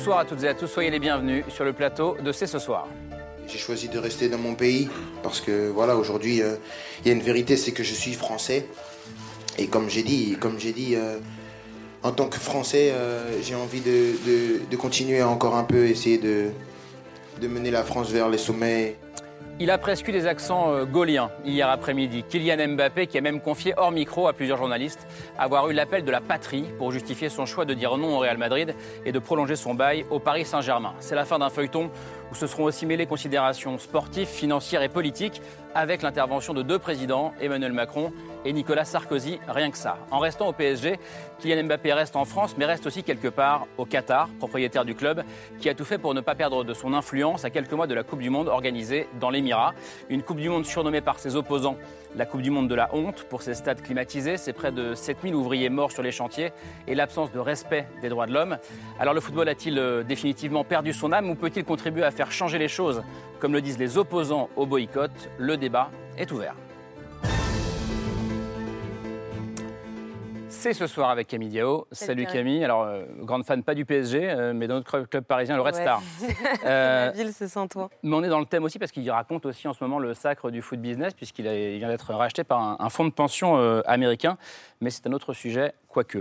Bonsoir à toutes et à tous, soyez les bienvenus sur le plateau de C'est ce soir. J'ai choisi de rester dans mon pays parce que voilà aujourd'hui euh, il y a une vérité c'est que je suis français et comme j'ai dit comme j'ai dit euh, en tant que français euh, j'ai envie de, continuer encore un peu essayer de mener la France vers les sommets. Il a presque eu des accents euh, gauliens hier après-midi. Kylian Mbappé qui a même confié hors micro à plusieurs journalistes avoir eu l'appel de la patrie pour justifier son choix de dire non au Real Madrid et de prolonger son bail au Paris Saint-Germain. C'est la fin d'un feuilleton où se seront aussi mêlées considérations sportives, financières et politiques avec l'intervention de deux présidents, Emmanuel Macron et Nicolas Sarkozy, rien que ça. En restant au PSG, Kylian Mbappé reste en France mais reste aussi quelque part au Qatar, propriétaire du club, qui a tout fait pour ne pas perdre de son influence à quelques mois de la Coupe du Monde organisée dans l'Émirat. Une Coupe du Monde surnommée par ses opposants la Coupe du Monde de la honte pour ses stades climatisés, ses près de 7000 ouvriers morts sur les chantiers et l'absence de respect des droits de l'homme. Alors le football a-t-il euh, définitivement perdu son âme ou peut-il contribuer à faire changer les choses? Comme le disent les opposants au boycott, le débat est ouvert. C'est ce soir avec Camille Diao. Salut. Camille. Alors, euh, grande fan pas du PSG, euh, mais de notre club- parisien, le Red Ouais. Star. La Euh, ville, c'est sans toi. mais on est dans le thème aussi parce qu'il raconte aussi en ce moment le sacre du foot business, puisqu'il vient d'être racheté par un, un fonds de pension américain. Mais c'est un autre sujet, quoique.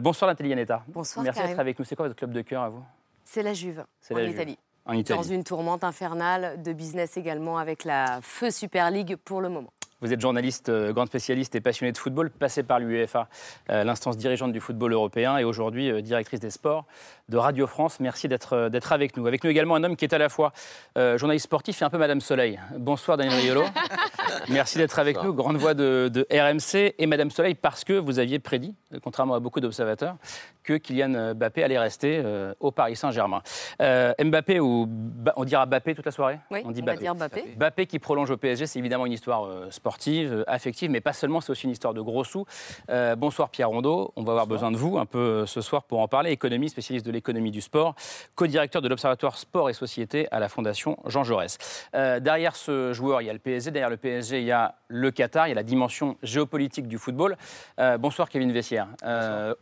Bonsoir Nathalie Yanetta. Bonsoir, Merci d'être avec nous. C'est quoi votre club de cœur à vous? C'est la Juve, C'est en la Juve. Italie. En Italie. Dans une tourmente infernale de business également avec la Feu Super League pour le moment. Vous êtes journaliste, euh, grand spécialiste et passionné de football, passé par l'UEFA, euh, l'instance dirigeante du football européen, et aujourd'hui euh, directrice des sports de Radio France. Merci d'être euh, d'être avec nous. Avec nous également un homme qui est à la fois euh, journaliste sportif et un peu Madame Soleil. Bonsoir Daniel Riolo. Merci d'être avec nous, grande voix de, de RMC et Madame Soleil parce que vous aviez prédit, contrairement à beaucoup d'observateurs, que Kylian Mbappé allait rester euh, au Paris Saint-Germain. Euh, Mbappé ou on dira Mbappé toute la soirée? Oui, On dit on va Mbappé. dire Mbappé. Mbappé qui prolonge au PSG, c'est évidemment une histoire euh, sportive, euh, affective, mais pas seulement, c'est aussi une histoire de gros sous. Euh, bonsoir Pierre Rondeau, on va avoir besoin de vous un peu euh, ce soir pour en parler. Économie, spécialiste de l'économie du sport, co-directeur de l'Observatoire Sport et Société à la Fondation Jean Jaurès. Euh, derrière ce joueur, il y a le PSG, derrière le PSG, il y a le Qatar, il y a la dimension géopolitique du football. Euh, bonsoir Kevin Vessière,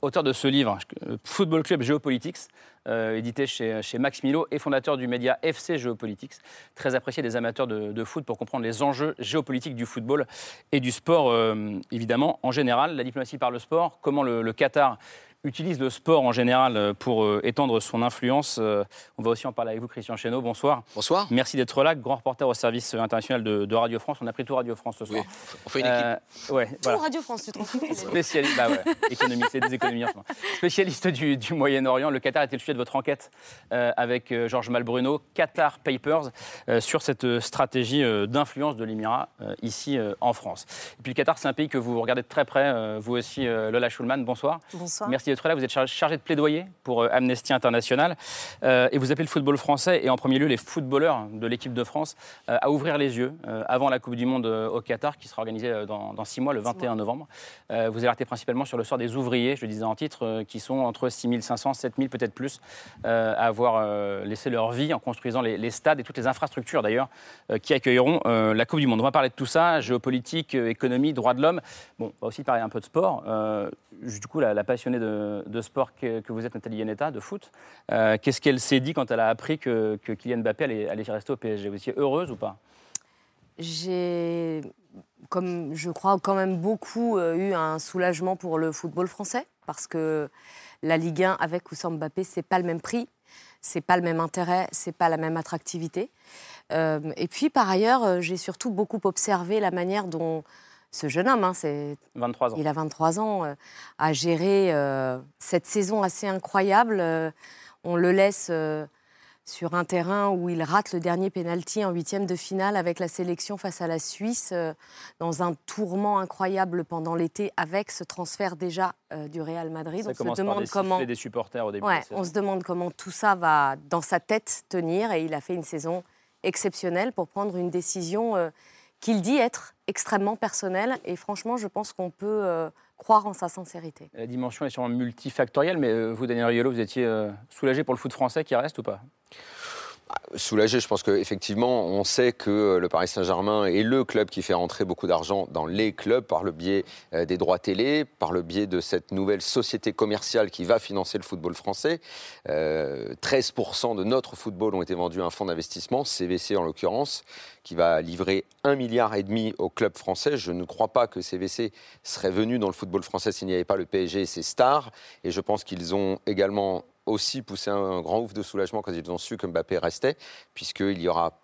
auteur de ce livre, Football Club Geopolitics euh, édité chez, Max Milo et fondateur du média FC Geopolitics, très apprécié des amateurs de, foot pour comprendre les enjeux géopolitiques du football et du sport, euh, évidemment, en général. La diplomatie par le sport, comment le Qatar utilise le sport en général euh, pour euh, étendre son influence. Euh, on va aussi en parler avec vous, Christian Chesneau. Bonsoir. Bonsoir. Merci d'être là, grand reporter au service international de, de Radio France. On a pris tout Radio France ce soir. On fait une équipe. Euh, ouais, Tout voilà. Radio France, tu te rends compte Spécialiste, bah ouais, économie, c'est des économies en ce moment. Spécialiste du, du Moyen-Orient, le Qatar était le sujet de votre enquête euh, avec euh, Georges Malbruno, Qatar Papers, euh, sur cette stratégie euh, d'influence de l'Émirat euh, ici euh, en France. Et puis le Qatar, c'est un pays que vous regardez de très près, euh, vous aussi, euh, Lola Schulman, bonsoir. Bonsoir. Merci d'être là. Vous êtes char- chargé de plaidoyer pour euh, Amnesty International Euh, et vous appelez le football français et en premier lieu les footballeurs de l'équipe de France euh, à ouvrir les yeux euh, avant la Coupe du Monde au Qatar qui sera organisée dans, dans six mois, le 21 novembre. Vous alertez principalement sur le sort des ouvriers, je le disais en titre, qui sont entre 6500, 7000, peut-être plus, à avoir laissé leur vie en construisant les, les stades et toutes les infrastructures d'ailleurs qui accueilleront la Coupe du Monde. On va parler de tout ça, géopolitique, économie, droits de l'homme. Bon, on va aussi parler un peu de sport. Du coup, la, passionnée de, sport que, vous êtes, Nathalie Yanetta, de foot, euh, qu'est-ce qu'elle s'est dit quand elle a appris que, Kylian Mbappé allait, allait rester au PSG Vous étiez heureuse ou pas? J'ai, comme je crois, quand même beaucoup euh, eu un soulagement pour le football français parce que la Ligue 1 avec ou sans Mbappé, c'est pas le même prix, c'est pas le même intérêt, c'est pas la même attractivité. Euh, et puis par ailleurs, j'ai surtout beaucoup observé la manière dont ce jeune homme, hein, c'est 23 ans. il a 23 ans, euh, a géré euh, cette saison assez incroyable. Euh, on le laisse euh, sur un terrain où il rate le dernier pénalty en huitième de finale avec la sélection face à la Suisse, euh, dans un tourment incroyable pendant l'été avec ce transfert déjà euh, du Real Madrid. Ça on se demande des comment des supporters au début. on se demande comment tout ça va dans sa tête tenir et il a fait une saison exceptionnelle pour prendre une décision euh, qu'il dit être extrêmement personnelle et franchement je pense qu'on peut croire en sa sincérité. La dimension est sûrement multifactorielle, mais vous, Daniel Riolo, vous étiez soulagé pour le foot français qui reste ou pas? Soulagé, je pense qu'effectivement, on sait que le Paris Saint-Germain est le club qui fait rentrer beaucoup d'argent dans les clubs par le biais euh, des droits télé, par le biais de cette nouvelle société commerciale qui va financer le football français. 13% euh, de notre football ont été vendus à un fonds d'investissement, CVC en l'occurrence, qui va livrer un milliard et demi au club français. Je ne crois pas que CVC serait venu dans le football français s'il n'y avait pas le PSG et ses stars. Et je pense qu'ils ont également aussi poussé un grand ouf de soulagement quand ils ont su que Mbappé restait, puisqu'il y aura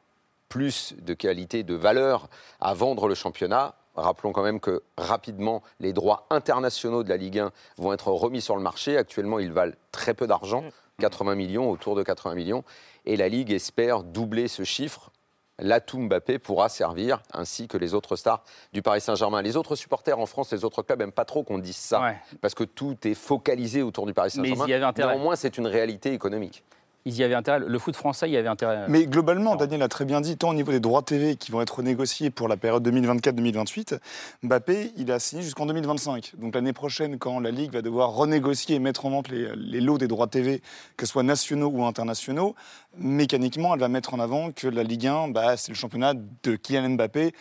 plus de qualité, de valeur à vendre le championnat. Rappelons quand même que rapidement, les droits internationaux de la Ligue 1 vont être remis sur le marché. Actuellement, ils valent très peu d'argent, 80 millions, autour de 80 millions. Et la Ligue espère doubler ce chiffre l'atout Mbappé pourra servir, ainsi que les autres stars du Paris Saint-Germain. Les autres supporters en France, les autres clubs n'aiment pas trop qu'on dise ça, parce que tout est focalisé autour du Paris Saint-Germain. Néanmoins, c'est une réalité économique ils y avaient intérêt. Le foot français y avait intérêt. Mais globalement, Daniel a très bien dit, tant au niveau des droits TV qui vont être négociés pour la période 2024-2028, Mbappé, il a signé jusqu'en 2025. Donc l'année prochaine, quand la Ligue va devoir renégocier et mettre en vente les, lots des droits TV, que ce soit nationaux ou internationaux, mécaniquement, elle va mettre en avant que la Ligue 1, bah, c'est le championnat de Kylian Mbappé,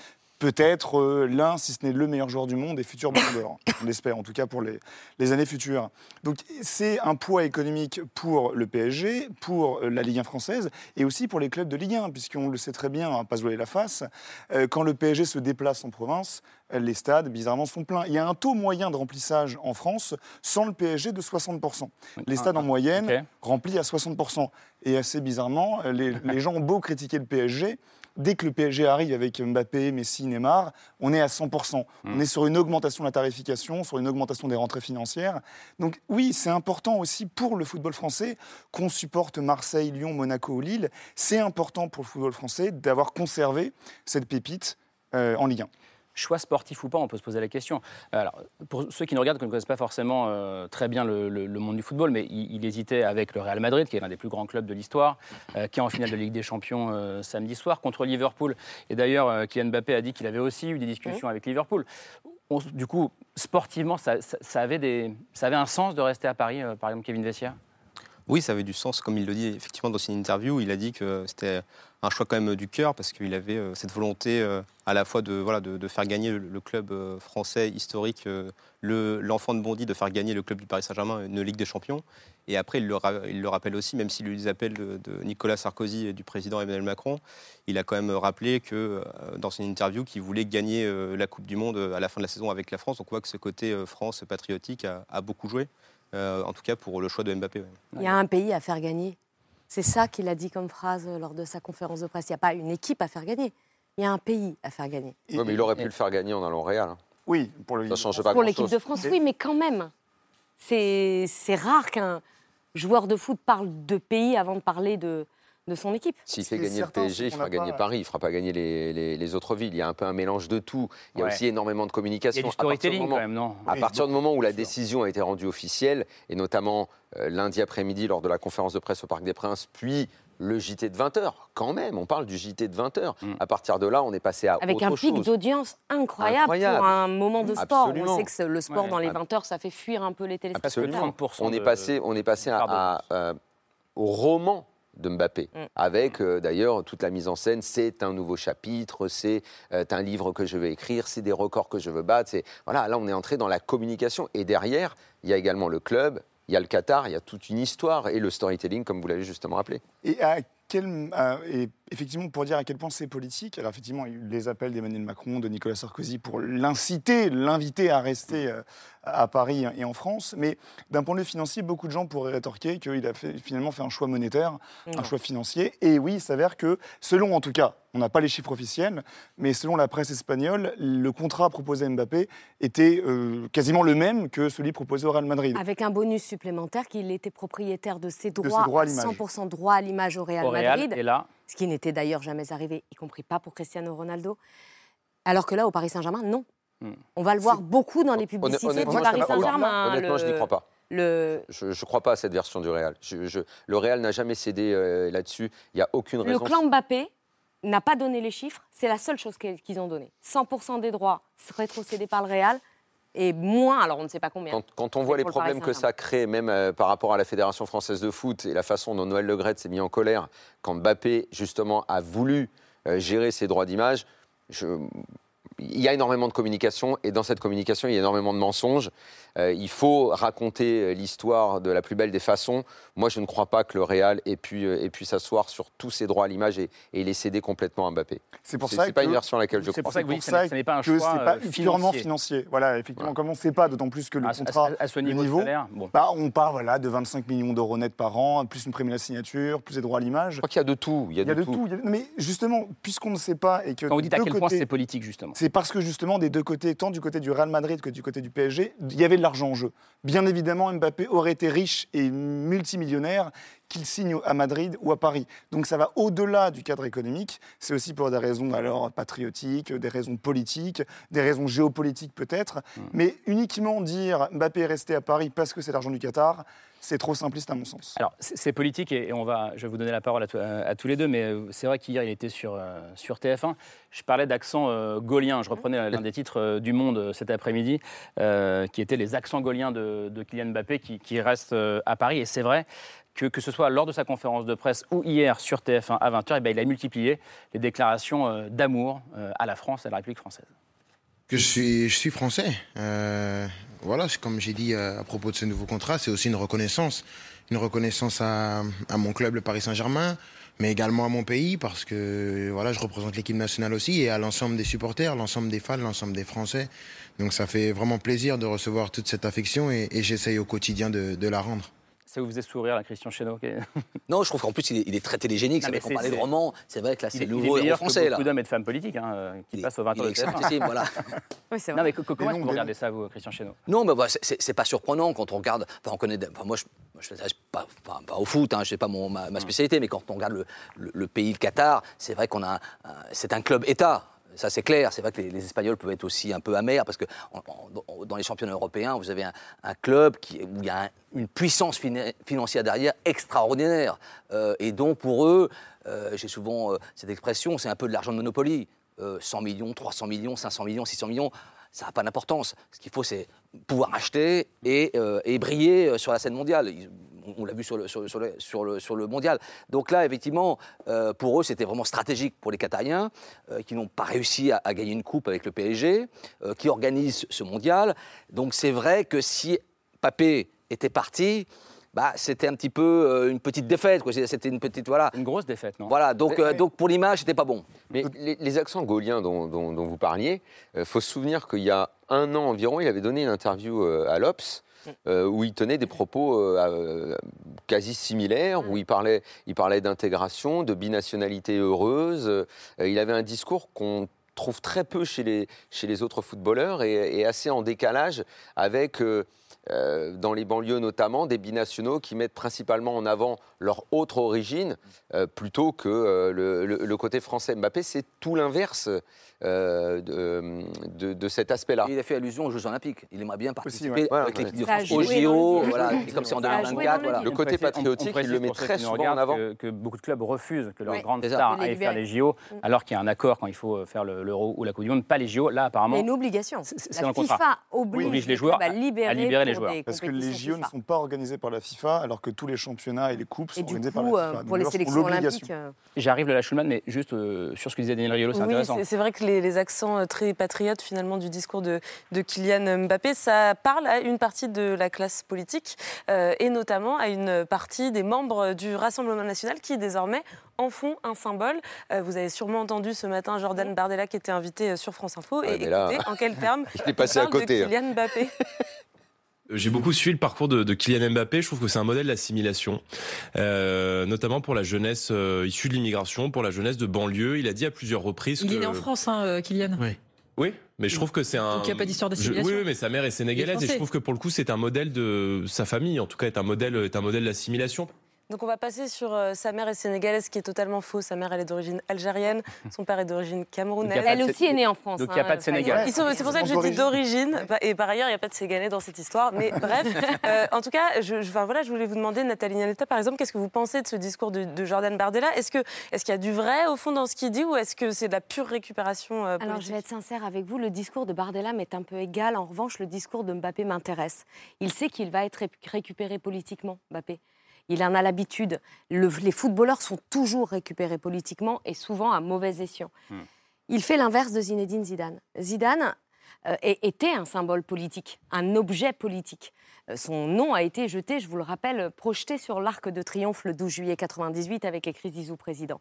peut-être euh, l'un, si ce n'est le meilleur joueur du monde et futur Ballon d'Or. On l'espère en tout cas pour les, les années futures. Donc c'est un poids économique pour le PSG, pour euh, la Ligue 1 française et aussi pour les clubs de Ligue 1, puisqu'on le sait très bien, va pas se la face, euh, quand le PSG se déplace en province, les stades, bizarrement, sont pleins. Il y a un taux moyen de remplissage en France sans le PSG de 60%. Les stades en moyenne remplis à 60%. Et assez bizarrement, les, les gens ont beau critiquer le PSG, dès que le PSG arrive avec Mbappé, Messi, Neymar, on est à 100%. On hmm. est sur une augmentation de la tarification, sur une augmentation des rentrées financières. Donc oui, c'est important aussi pour le football français qu'on supporte Marseille, Lyon, Monaco ou Lille. C'est important pour le football français d'avoir conservé cette pépite euh, en Ligue 1 choix sportif ou pas, on peut se poser la question. Alors, pour ceux qui nous regardent, qui ne connaissent pas forcément euh, très bien le, monde du football, mais il, hésitait avec le Real Madrid, qui est l'un des plus grands clubs de l'histoire, euh, qui est en finale de Ligue des Champions euh, samedi soir contre Liverpool. Et d'ailleurs, Kylian Mbappé a dit qu'il avait aussi eu des discussions avec Liverpool. du coup, sportivement, ça, avait des, ça avait un sens de rester à Paris, par exemple Kevin Vessière oui, ça avait du sens, comme il le dit effectivement dans une interview. Il a dit que c'était un choix quand même du cœur parce qu'il avait euh, cette volonté euh, à la fois de, voilà, de, faire gagner le, club euh, français historique, l'enfant de Bondy, de faire gagner le club du Paris Saint-Germain une Ligue des Champions. Et après, il le, rappelle aussi, même s'il les appels de, Nicolas Sarkozy et du président Emmanuel Macron, il a quand même rappelé que dans son interview qu'il voulait gagner la Coupe du Monde à la fin de la saison avec la France. Donc on voit que ce côté France patriotique a beaucoup joué. Euh, en tout cas pour le choix de Mbappé. Il y a un pays à faire gagner. C'est ça qu'il a dit comme phrase lors de sa conférence de presse. Il n'y a pas une équipe à faire gagner. Il y a un pays à faire gagner. Oui, mais il aurait pu le faire gagner en allant au Real. Hein. Oui, pour le Ça change pas Pour l'équipe de France, oui, mais quand même. C'est rare qu'un joueur de foot parle de pays avant de parler de, de son équipe. S'il fait gagner le PSG, il fera gagner Paris, il ne fera pas gagner les, autres villes. Il y a un peu un mélange de tout. Il y a aussi énormément de communication. Il y a du storytelling quand même, non? À partir du moment où la décision a été rendue officielle, et notamment euh, lundi après-midi lors de la conférence de presse au Parc des Princes, puis le JT de 20h. Quand même, on parle du JT de 20h. Mm. À partir de là, on est passé à Avec un pic d'audience incroyable, pour un moment de sport. On sait que le sport dans les 20h, ça fait fuir un peu les téléspectateurs. On est passé, on est passé à, euh, au roman de Mbappé, mm. avec euh, d'ailleurs toute la mise en scène. C'est un nouveau chapitre, c'est euh, un livre que je vais écrire, c'est des records que je veux battre. Voilà, là on est entré dans la communication. Et derrière, il y a également le club, il y a le Qatar, il y a toute une histoire et le storytelling, comme vous l'avez justement rappelé. Et à quel, et effectivement, pour dire à quel point c'est politique, alors effectivement, il y a eu les appels d'Emmanuel Macron, de Nicolas Sarkozy pour l'inciter, l'inviter à rester euh, à Paris et en France. Mais d'un point de vue financier, beaucoup de gens pourraient rétorquer qu'il a fait, finalement fait un choix monétaire, un choix financier. Et oui, il s'avère que, selon en tout cas, on n'a pas les chiffres officiels, mais selon la presse espagnole, le contrat proposé à Mbappé était euh, quasiment le même que celui proposé au Real Madrid. Avec un bonus supplémentaire qu'il était propriétaire de ses droits, droits 100% droit à l'image au Real Madrid. Et là ce qui n'était d'ailleurs jamais arrivé, y compris pas pour Cristiano Ronaldo. Alors que là, au Paris Saint-Germain, non. Hmm. On va le voir beaucoup dans les publicités du Paris Saint-Germain. Honnêtement, je n'y crois pas. Le... Je ne crois pas à cette version du Real. le Real n'a jamais cédé euh, là-dessus. Il n'y a aucune raison. Le clan Mbappé n'a pas donné les chiffres. C'est la seule chose qu'ils ont donné. 100% des droits rétrocédés par le Real et moins, alors on ne sait pas combien. Quand, on voit les problèmes que ça crée, même euh, par rapport à la Fédération française de foot et la façon dont Noël Legrette s'est mis en colère, quand Mbappé, justement, a voulu euh, gérer ses droits d'image, il y a énormément de communication et dans cette communication, il y a énormément de mensonges. Euh, il faut raconter euh, l'histoire de la plus belle des façons. Moi, je ne crois pas que le Real ait pu, euh, ait pu s'asseoir sur tous ses droits à l'image et, et, les céder complètement à Mbappé. C'est pour ça que pas une version à laquelle je crois. C'est pour ça que ce n'est pas un choix pas purement financier. Voilà, effectivement, comme on ne sait pas, d'autant plus que le contrat à, ce niveau, bah, on part voilà, de 25 millions d'euros net par an, plus une prime à la signature, plus des droits à l'image. Je crois qu'il y a de tout. Il y a, de, tout. Mais justement, puisqu'on ne sait pas et que quand vous dites à quel point c'est politique justement, c'est parce que justement des deux côtés, tant du côté du Real Madrid que du côté du PSG, il y avait de l'argent en jeu. Bien évidemment, Mbappé aurait été riche et multimillionnaire qu'il signe à Madrid ou à Paris. Donc ça va au-delà du cadre économique. C'est aussi pour des raisons alors patriotiques, des raisons politiques, des raisons géopolitiques peut-être. Mmh. Mais uniquement dire Mbappé est resté à Paris parce que c'est l'argent du Qatar, c'est trop simpliste à mon sens. Alors, c'est politique et, on va, je vais vous donner la parole à, tous les deux, mais euh, c'est vrai qu'hier, il était sur, euh, sur TF1. Je parlais d'accent euh, gaulien. Je reprenais l'un des titres du Monde cet après-midi, qui était les accents gauliens de, Kylian Mbappé qui, qui reste à Paris. Et c'est vrai que, que ce soit lors de sa conférence de presse ou hier sur TF1 à 20h, eh ben, il a multiplié les déclarations d'amour à la France et à la République française. Que je suis, je suis français voilà, comme j'ai dit euh, à propos de ce nouveau contrat, c'est aussi une reconnaissance. Une reconnaissance à, mon club, le Paris Saint-Germain, mais également à mon pays, parce que voilà, je représente l'équipe nationale aussi, et à l'ensemble des supporters, l'ensemble des fans, l'ensemble des Français. Donc ça fait vraiment plaisir de recevoir toute cette affection, et, j'essaye au quotidien de la rendre. Ça vous faisait sourire, la Christian Chesneau Non, je trouve qu'en plus, il est, très télégénique. C'est vrai qu'on parlait de roman. C'est vrai que là, c'est le nouveau héros français. Il y a beaucoup d'hommes et de femmes politiques hein, euh, qui passent au 20 ans de voilà. oui, c'est vrai. Non, mais comment est-ce que vous regardez ça, vous, Christian Chesneau Non, mais bah, c'est pas surprenant quand on regarde. Enfin, on connaît. Enfin, moi, je, je pas, pas, pas, au foot, hein, je sais pas mon, ma, spécialité, mais quand on regarde le, le, pays, le Qatar, c'est vrai qu'on a. C'est un club État. Ça, c'est clair. C'est vrai que les, Espagnols peuvent être aussi un peu amers parce que dans les championnats européens, vous avez un, club qui, où il y a une puissance financière derrière extraordinaire. Euh, et donc, pour eux, euh, j'ai souvent euh, cette expression, c'est un peu de l'argent de Monopoly. 100 millions, 300 millions, 500 millions, 600 millions, ça n'a pas d'importance. Ce qu'il faut, c'est pouvoir acheter et, et, briller sur la scène mondiale on l'a vu sur le, sur, le, sur, le, mondial. Donc là, effectivement, euh, pour eux, c'était vraiment stratégique pour les Qatariens, euh, qui n'ont pas réussi à, gagner une coupe avec le PSG, euh, qui organisent ce mondial. Donc c'est vrai que si Papé était parti, bah, c'était un petit peu une petite défaite. C'était une petite voilà. Une grosse défaite, non? Voilà. Donc, donc pour l'image, c'était pas bon. Mais les, accents gauliens dont, vous parliez, il faut se souvenir qu'il y a un an environ, il avait donné une interview à l'Obs euh, où il tenait des propos euh, euh, quasi similaires, où il parlait, il parlait d'intégration, de binationalité heureuse. il avait un discours qu'on trouve très peu chez les, chez les autres footballeurs et, assez en décalage avec dans les banlieues notamment, des binationaux qui mettent principalement en avant leur autre origine plutôt que le, côté français. Mbappé, c'est tout l'inverse de, de, cet aspect-là. Il a fait allusion aux Jeux Olympiques. Il aimerait bien participer avec l'équipe de France au JO, voilà, comme c'est en 2024. Le côté patriotique, il le met très souvent en avant. Que, beaucoup de clubs refusent que leurs grandes stars aillent faire les JO, mm. alors qu'il y a un accord quand il faut faire l'Euro ou la Coupe du Monde, pas les JO. Là, apparemment. C'est une obligation. C'est contrat. FIFA oblige, les joueurs à libérer les parce que les JO ne sont pas organisés par la FIFA, alors que tous les championnats et les coupes sont organisés par la FIFA. Euh, pour les sélections olympiques. Euh, J'arrive de la Schulman, mais juste euh, sur ce que disait Daniel Riolo, c'est intéressant. C'est vrai que les, accents très patriotes finalement du discours de, de, Kylian Mbappé, ça parle à une partie de la classe politique et notamment à une partie des membres du Rassemblement national qui désormais en font un symbole. vous avez sûrement entendu ce matin Jordan Bardella qui était invité sur France Info et écoutez en quels termes il est passé à côté, de hein. Kylian Mbappé? J'ai beaucoup suivi le parcours de, de, Kylian Mbappé. Je trouve que c'est un modèle d'assimilation, euh, notamment pour la jeunesse euh, issue de l'immigration, pour la jeunesse de banlieue. Il a dit à plusieurs reprises il que... est né en France, hein, euh, Kylian. Oui. Oui, mais je trouve que c'est un. Donc il n'y a pas d'histoire d'assimilation. Oui, oui, mais sa mère est sénégalaise et je trouve que pour le coup c'est un modèle de sa famille. En tout cas, est un modèle, est un modèle d'assimilation. Donc on va passer sur euh, sa mère est sénégalaise, ce qui est totalement faux. Sa mère, elle est d'origine algérienne, son père est d'origine camerounaise. Elle aussi est née en France. Donc il n'y a hein, pas de Sénégal. Ils sont- C'est pour ça que je dis d'origine. Et par ailleurs, il n'y a pas de Sénégalais dans cette histoire. Mais bref, euh, en tout cas, je, je- enfin, voilà, je voulais vous demander, Nathalie Nianetta, par exemple, qu'est-ce que vous pensez de ce discours de, de Jordan Bardella? Est-ce qu'il est qu'il y a du vrai au fond dans ce qu'il dit ou est-ce que c'est de la pure récupération euh, Alors, politique? je vais être sincère avec vous, le discours de Bardella m'est un peu égal. En revanche, le discours de Mbappé m'intéresse. Il sait qu'il va être ré- récupéré politiquement, Mbappé. Il en a l'habitude. Le- les footballeurs sont toujours récupérés politiquement et souvent à mauvais escient. Hmm. Il fait l'inverse de Zinedine Zidane. Zidane euh, était un symbole politique, un objet politique. Euh, Son nom a été jeté, je vous le rappelle, projeté sur l'Arc de Triomphe le 12 juillet 98 avec écrit Zizou président.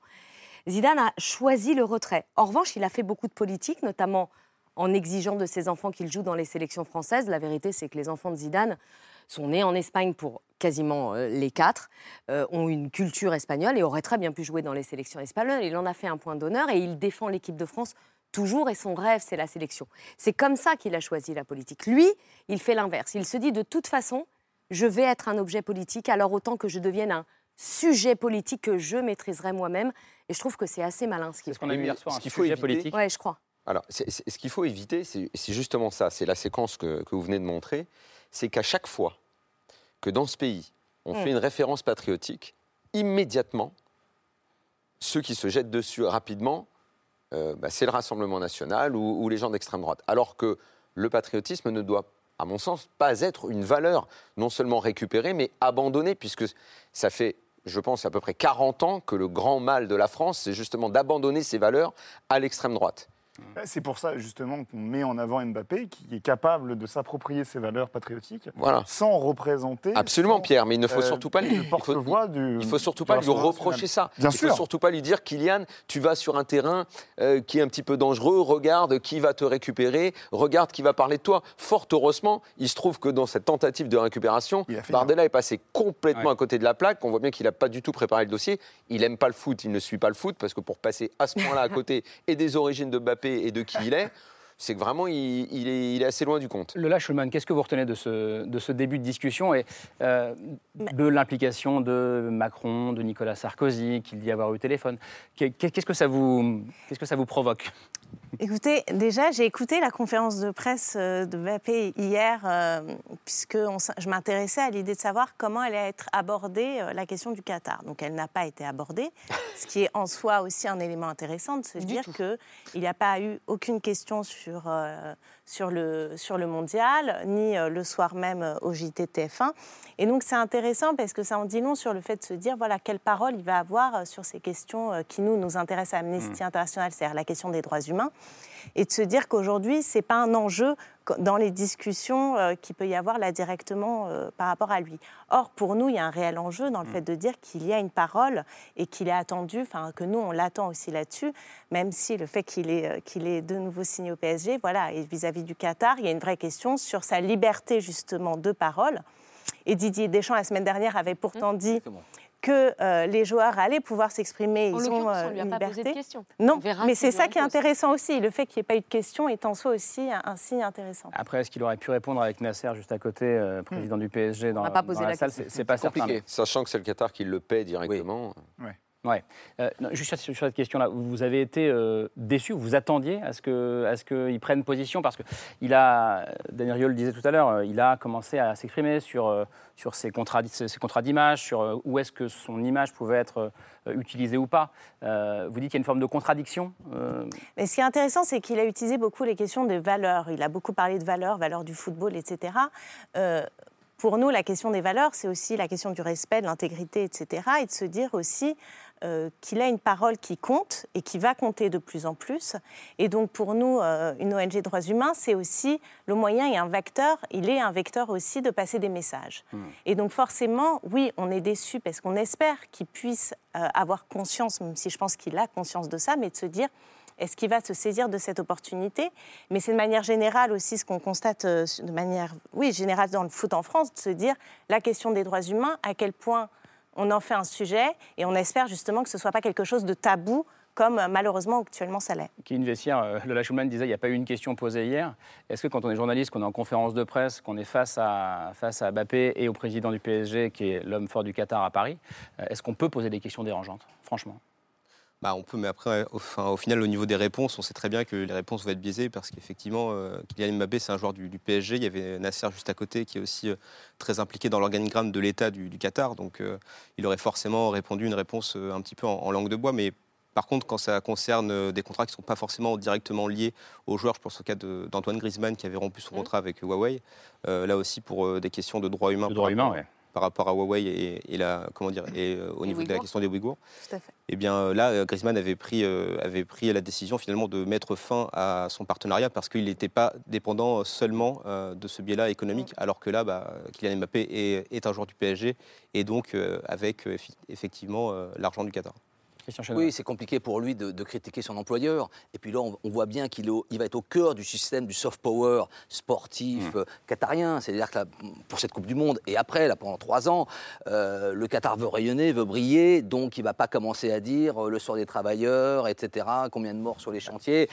Zidane a choisi le retrait. En revanche, il a fait beaucoup de politique, notamment en exigeant de ses enfants qu'ils jouent dans les sélections françaises. La vérité, c'est que les enfants de Zidane sont nés en Espagne pour quasiment euh, les quatre, euh, ont une culture espagnole et auraient très bien pu jouer dans les sélections espagnoles. Il en a fait un point d'honneur et il défend l'équipe de France toujours et son rêve, c'est la sélection. C'est comme ça qu'il a choisi la politique. Lui, il fait l'inverse. Il se dit de toute façon, je vais être un objet politique, alors autant que je devienne un sujet politique que je maîtriserai moi-même. Et je trouve que c'est assez malin ce qu'il ce qu'on a vu hier soir, un faut sujet éviter- politique. Ouais, je crois. Alors, ce qu'il faut éviter, c'est c'est justement ça, c'est la séquence que, que vous venez de montrer, c'est qu'à chaque fois que dans ce pays, on Mm. fait une référence patriotique, immédiatement, ceux qui se jettent dessus rapidement, euh, bah, c'est le Rassemblement national ou, ou les gens d'extrême droite. Alors que le patriotisme ne doit, à mon sens, pas être une valeur non seulement récupérée, mais abandonnée, puisque ça fait, je pense, à peu près 40 ans que le grand mal de la France, c'est justement d'abandonner ces valeurs à l'extrême droite. C'est pour ça justement qu'on met en avant Mbappé, qui est capable de s'approprier ses valeurs patriotiques Voilà. sans représenter. Absolument, sans, Pierre, mais il ne faut euh, surtout pas lui, il faut, porte-voix du. il faut surtout pas lui reprocher ça. Bien il sûr. faut surtout pas lui dire, Kylian, tu vas sur un terrain euh, qui est un petit peu dangereux. Regarde qui va te récupérer. Regarde qui va parler de toi. Fort heureusement, il se trouve que dans cette tentative de récupération, Bardella est passé complètement Ouais. à côté de la plaque. On voit bien qu'il n'a pas du tout préparé le dossier. Il aime pas le foot. Il ne suit pas le foot parce que pour passer à ce point-là à côté et des origines de Mbappé et de qui il est. C'est que vraiment, il, il est, il est assez loin du compte. Lola Schulman, qu'est-ce que vous retenez de ce, de ce début de discussion et euh, de l'implication de Macron, de Nicolas Sarkozy, qu'il dit avoir eu au téléphone Qu'est- Qu'est-ce que ça vous, qu'est-ce que ça vous provoque? Écoutez, déjà, j'ai écouté la conférence de presse euh, de Mbappé hier, euh, puisque on je m'intéressais à l'idée de savoir comment allait être abordée euh, la question du Qatar. Donc, elle n'a pas été abordée, ce qui est en soi aussi un élément intéressant de se dire qu'il n'y a pas eu aucune question sur, euh, sur, le, sur le mondial, ni euh, le soir même euh, au JT TF1. Et donc, c'est intéressant parce que ça en dit long sur le fait de se dire, voilà, quelle parole il va avoir euh, sur ces questions qui nous, nous intéressent à Amnesty International, c'est-à-dire la question des droits humains et de se dire qu'aujourd'hui, ce n'est pas un enjeu dans les discussions euh, qu'il peut y avoir là directement euh, par rapport à lui. Or, pour nous, il y a un réel enjeu dans le fait de dire qu'il y a une parole et qu'il est attendu, enfin que nous, on l'attend aussi là-dessus, même si le fait qu'il ait, euh, qu'il ait de nouveau signé au PSG, voilà, et vis-à-vis du Qatar, il y a une vraie question sur sa liberté justement de parole. Et Didier Deschamps, la semaine dernière, avait pourtant dit Exactement. Que euh, les joueurs allaient pouvoir s'exprimer, ils ont euh, on lui a une pas posé de liberté. questions. Non, mais c'est ça qui est intéressant aussi. Le fait qu'il n'y ait pas eu de questions est en soi aussi un, un signe intéressant. Après, est-ce qu'il aurait pu répondre avec Nasser juste à côté, euh, président du PSG, dans, On n'a pas dans posé la la salle question. C'est pas certain. compliqué. Sachant que c'est le Qatar qui le paie directement. Ouais. Euh, non, juste sur, cette question-là, vous avez été euh, déçu, vous attendiez à ce que, à ce qu'il prenne position parce que il a, Daniel Riol le disait tout à l'heure, euh, il a commencé à s'exprimer sur euh, sur ses contrats, ses ses d'image, sur où est-ce que son image pouvait être utilisée ou pas. Vous dites qu'il y a une forme de contradiction. Mais ce qui est intéressant, c'est qu'il a utilisé beaucoup les questions de valeurs. Il a beaucoup parlé de valeurs, valeurs du football, etc. Pour nous, la question des valeurs, c'est aussi la question du respect, de l'intégrité, etc. Et de se dire aussi euh, qu'il a une parole qui compte et qui va compter de plus en plus. Et donc pour nous, euh, une ONG droits humains, c'est aussi le moyen et un vecteur. Il est un vecteur aussi de passer des messages. Et donc forcément, oui, on est déçu parce qu'on espère qu'il puisse euh, avoir conscience, même si je pense qu'il a conscience de ça, mais de se dire Est-ce qu'il va se saisir de cette opportunité? Mais c'est de manière générale aussi ce qu'on constate de manière, oui, générale dans le foot en France, de se dire la question des droits humains, à quel point on en fait un sujet, et on espère justement que ce ne soit pas quelque chose de tabou comme euh, malheureusement actuellement ça l'est. Qui une vestiaire, euh, Lola Schumann disait il n'y a pas eu une question posée hier. Est-ce que quand on est journaliste, qu'on est en conférence de presse, qu'on est face à, face à Mbappé et au président du PSG, qui est l'homme fort du Qatar à Paris, euh, est-ce qu'on peut poser des questions dérangeantes, franchement? Bah, on peut, mais après, au, final, au niveau des réponses, on sait très bien que les réponses vont être biaisées parce qu'effectivement, euh, Kylian Mbappé, c'est un joueur du, du, PSG. Il y avait Nasser juste à côté qui est aussi euh, très impliqué dans l'organigramme de l'État du, du, Qatar. Donc, euh, il aurait forcément répondu une réponse un petit peu en, en langue de bois. Mais par contre, quand ça concerne des contrats qui ne sont pas forcément directement liés aux joueurs, je pense au cas d'Antoine Griezmann qui avait rompu son contrat avec Huawei, là aussi pour des questions de droits humains. De droits humains, oui par rapport à Huawei et, et la, comment dire, et euh, au niveau de la question des Ouïghours. Tout à fait. Et bien euh, là, Griezmann avait pris, euh, avait pris la décision finalement de mettre fin à son partenariat parce qu'il n'était pas dépendant seulement euh, de ce biais-là économique, alors que là, bah, Kylian Mbappé est, est, un joueur du PSG et donc euh, avec effectivement l'argent du Qatar. Oui, c'est compliqué pour lui de, de, critiquer son employeur. Et puis là, on, on voit bien qu'il va être au cœur du système du soft power sportif mmh. qatarien. C'est-à-dire que là, pour cette Coupe du Monde et après, là, pendant trois ans, euh, le Qatar veut rayonner, veut briller. Donc, il ne va pas commencer à dire euh, le sort des travailleurs, etc., combien de morts sur les chantiers.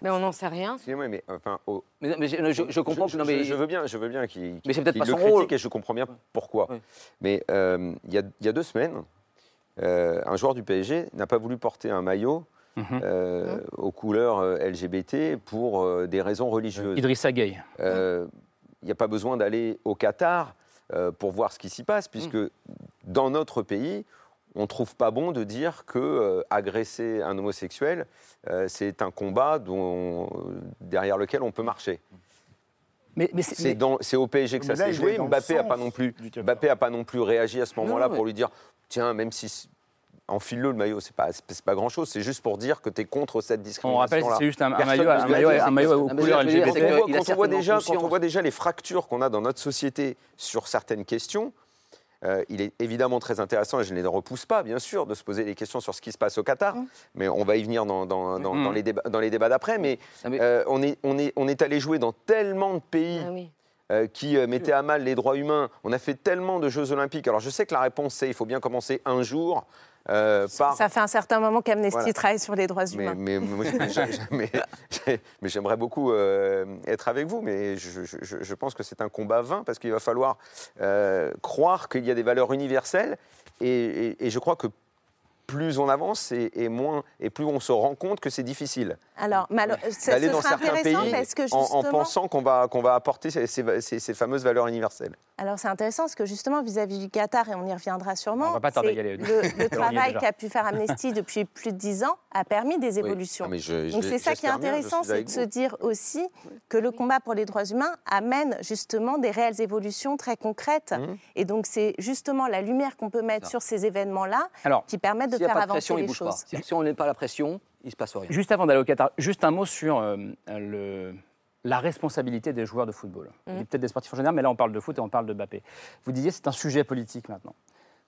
Mais on n'en sait rien. Excusez-moi, mais enfin. Oh, mais, mais je, je, je, comprends je, que. Non, mais... je, veux bien, je veux bien qu'il qu mais c'est peut-être qu pas le son critique rôle. et je comprends bien pourquoi. Oui. Mais euh, il y, a, y a deux semaines, un joueur du PSG n'a pas voulu porter un maillot mmh. euh, mmh. aux couleurs euh, LGBT pour euh, des raisons religieuses. Idrissa Gueye. Il n'y a pas besoin d'aller au Qatar euh, pour voir ce qui s'y passe, puisque mmh. dans notre pays, on ne trouve pas bon de dire que euh, agresser un homosexuel, euh, c'est un combat dont, derrière lequel on peut marcher. Mais, mais c'est mais... au PSG que ça s'est joué. Mbappé n'a pas non plus, Mbappé a pas non plus réagi à ce moment-là pour lui dire tiens, même si enfile-le le maillot, c'est pas, pas grand-chose, c'est juste pour dire que tu es contre cette discrimination. On rappelle, c'est juste un, un, maillot, un, maillot, un maillot aux couleurs LGBT. Quand on voit déjà les fractures qu'on a dans notre société sur certaines questions, euh, il est évidemment très intéressant, et je ne les repousse pas, bien sûr, de se poser des questions sur ce qui se passe au Qatar, mmh. mais on va y venir dans, dans, dans, mmh. dans les, débats, dans les débats d'après. Mais, mais... Euh, on, est, on, est, on est allé jouer dans tellement de pays. Ah oui euh, qui euh, mettait à mal les droits humains. On a fait tellement de Jeux Olympiques. Alors je sais que la réponse c'est il faut bien commencer un jour. Euh, par... Ça fait un certain moment qu'Amnesty voilà. travaille sur les droits humains. Mais, mais, mais j'aimerais beaucoup euh, être avec vous, mais je, je, je pense que c'est un combat vain parce qu'il va falloir euh, croire qu'il y a des valeurs universelles. Et, et, et je crois que plus on avance et, et, moins, et plus on se rend compte que c'est difficile. Alors, d'aller dans certains pays que justement... en, en, pensant qu'on va, qu'on va apporter ces, ces, ces, ces, fameuses valeurs universelles. Alors, c'est intéressant parce que justement, vis-à-vis -vis du Qatar, et on y reviendra sûrement, on va pas tarder le, le travail qu'a pu faire Amnesty depuis plus de dix ans a permis des évolutions. Oui. Ah, je, Donc, c'est ça qui est intéressant, c'est de se dire aussi que le combat pour les droits humains amène justement des réelles évolutions très concrètes. Mmh. Et donc, c'est justement la lumière qu'on peut mettre non. sur ces événements-là qui permettent de si faire avancer pression, les choses. Pas. Si, si on n'est pas la pression, il se passe rien. Juste avant d'aller au Qatar, juste un mot sur euh, le, la responsabilité des joueurs de football. Mmh. Peut-être des sportifs en général, mais là on parle de foot et on parle de Mbappé. Vous disiez c'est un sujet politique maintenant.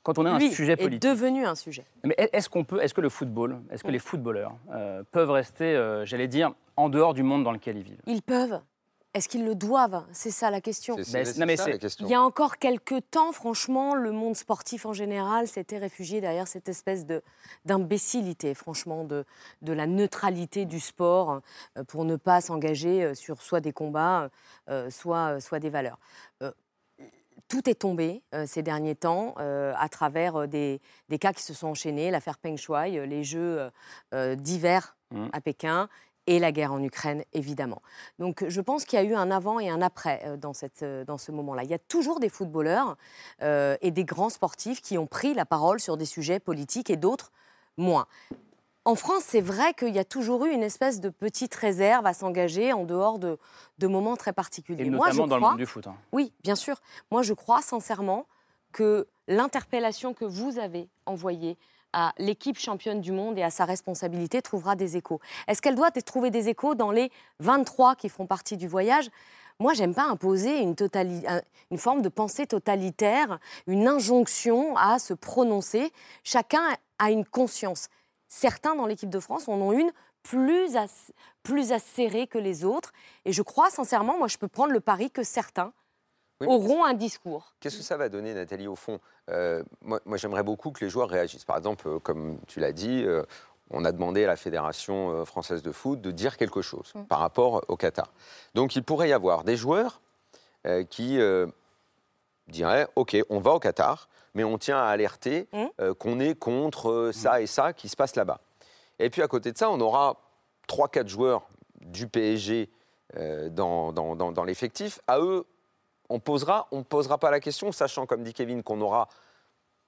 Quand on a Lui un sujet politique, est devenu un sujet. Mais est-ce qu'on peut, est-ce que le football, est-ce que mmh. les footballeurs euh, peuvent rester, euh, j'allais dire, en dehors du monde dans lequel ils vivent? Ils peuvent. Est-ce qu'ils le doivent? C'est ça la question. C'est, c'est, non, mais ça, la question. Il y a encore quelques temps, franchement, le monde sportif en général s'était réfugié derrière cette espèce de, d'imbécilité, franchement, de, de la neutralité du sport euh, pour ne pas s'engager sur soit des combats, euh, soit, soit des valeurs. Euh, tout est tombé euh, ces derniers temps euh, à travers des, des, cas qui se sont enchaînés, l'affaire Peng Shuai, les Jeux euh, d'hiver mmh. à Pékin et la guerre en Ukraine, évidemment. Donc je pense qu'il y a eu un avant et un après euh, dans, cette, euh, dans ce moment-là. Il y a toujours des footballeurs euh, et des grands sportifs qui ont pris la parole sur des sujets politiques et d'autres moins. En France, c'est vrai qu'il y a toujours eu une espèce de petite réserve à s'engager en dehors de, de, moments très particuliers. Et notamment Moi, je dans crois, le monde du foot. Hein. Oui, bien sûr. Moi, je crois sincèrement que l'interpellation que vous avez envoyée à l'équipe championne du monde et à sa responsabilité trouvera des échos. Est-ce qu'elle doit trouver des échos dans les 23 qui font partie du voyage? Moi, j'aime pas imposer une, forme de pensée totalitaire, une injonction à se prononcer. Chacun a une conscience. Certains dans l'équipe de France en ont une plus, plus acéré que les autres. Et je crois sincèrement, moi je peux prendre le pari que certains Oui, auront un discours. Qu'est-ce que ça va donner, Nathalie, au fond? Euh, Moi, moi, j'aimerais beaucoup que les joueurs réagissent. Par exemple, euh, comme tu l'as dit, euh, on a demandé à la Fédération française de foot de dire quelque chose Mm. par rapport au Qatar. Donc, il pourrait y avoir des joueurs euh, qui diraient OK, on va au Qatar, mais on tient à alerter Mm. qu'on est contre ça et ça qui se passe là-bas. Et puis, à côté de ça, on aura 3-4 joueurs du PSG dans, dans- dans- dans l'effectif. À eux, on posera, on ne posera pas la question, sachant, comme dit Kevin, qu'on aura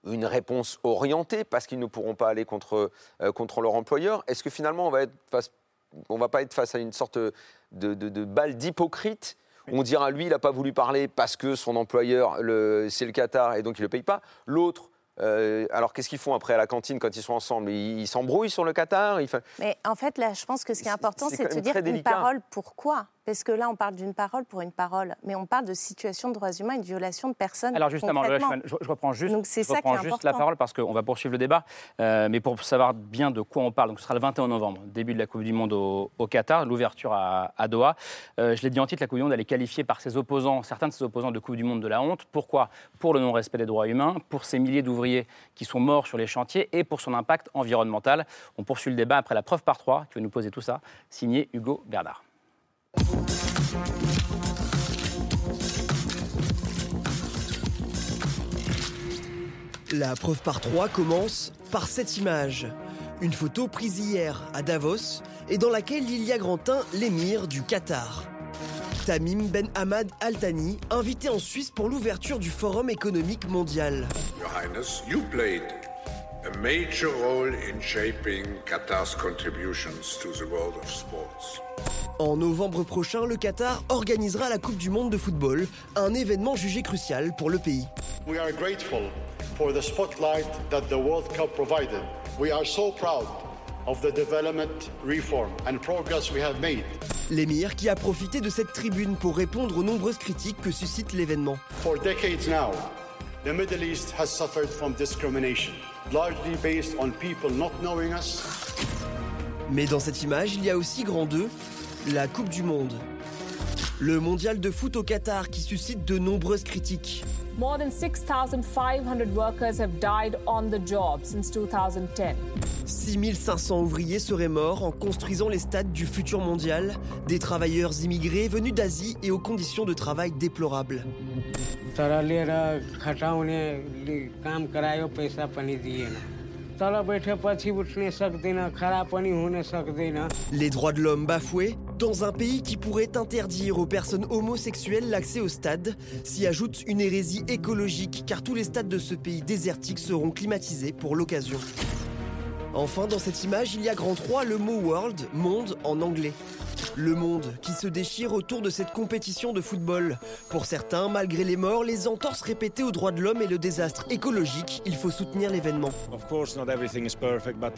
une réponse orientée parce qu'ils ne pourront pas aller contre, euh, contre leur employeur. Est-ce que finalement on va être face, on va pas être face à une sorte de, de, de balle d'hypocrite? Où on dira lui il n'a pas voulu parler parce que son employeur le- c'est le Qatar et donc il ne le paye pas. L'autre, euh, alors qu'est-ce qu'ils font après à la cantine quand ils sont ensemble? Ils ils s'embrouillent sur le Qatar Ils fa- Mais en fait, là, je pense que ce qui est important, c'est c'est de se dire une parole pourquoi? Parce que là, on parle d'une parole pour une parole, mais on parle de situation de droits humains et de violation de personnes. Alors justement, je, je reprends juste, Donc c'est je ça qui reprends est juste important. la parole parce qu'on va poursuivre le débat. Euh, mais pour savoir bien de quoi on parle, donc ce sera le 21 novembre, début de la Coupe du Monde au, au Qatar, l'ouverture à, à Doha. Euh, je l'ai dit en titre, la Coupe du Monde, elle est qualifiée par ses opposants, certains de ses opposants de Coupe du Monde de la honte. Pourquoi? Pour le non-respect des droits humains, pour ces milliers d'ouvriers qui sont morts sur les chantiers et pour son impact environnemental. On poursuit le débat après la preuve par trois qui va nous poser tout ça, signé Hugo Bernard. La preuve par trois commence par cette image. Une photo prise hier à Davos et dans laquelle il y a Grantin, l'émir du Qatar. Tamim Ben Hamad Al Thani, invité en Suisse pour l'ouverture du Forum économique mondial. En novembre prochain, le Qatar organisera la Coupe du Monde de football, un événement jugé crucial pour le pays. We are grateful for the spotlight that the World Cup provided. We are so proud of the development, reform, and progress we have made. L'émir qui a profité de cette tribune pour répondre aux nombreuses critiques que suscite l'événement. For decades now, the Middle East has suffered from discrimination, largely based on people not knowing us Mais dans cette image, il y a aussi grand 2, la Coupe du Monde. Le mondial de foot au Qatar qui suscite de nombreuses critiques. More than 6500 workers have died on the job since 2010. 6500 ouvriers seraient morts en construisant les stades du futur mondial, des travailleurs immigrés venus d'Asie et aux conditions de travail déplorables. Les droits de l'homme bafoués, dans un pays qui pourrait interdire aux personnes homosexuelles l'accès au stade, s'y ajoute une hérésie écologique car tous les stades de ce pays désertique seront climatisés pour l'occasion. Enfin, dans cette image, il y a grand 3 le mot world, monde en anglais. Le monde qui se déchire autour de cette compétition de football. Pour certains, malgré les morts, les entorses répétées aux droits de l'homme et le désastre écologique, il faut soutenir l'événement. Of course, not everything is perfect, but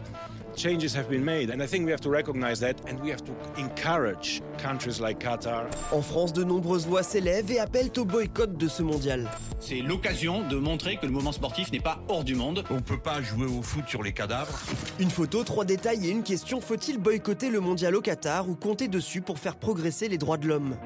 changes have been made. And I think we have to recognize that and we have to encourage countries like Qatar. En France, de nombreuses voix s'élèvent et appellent au boycott de ce mondial. C'est l'occasion de montrer que le mouvement sportif n'est pas hors du monde. On peut pas jouer au foot sur les cadavres. Une photo, trois détails et une question. Faut-il boycotter le mondial au Qatar ou compter dessus pour faire progresser les droits de l'homme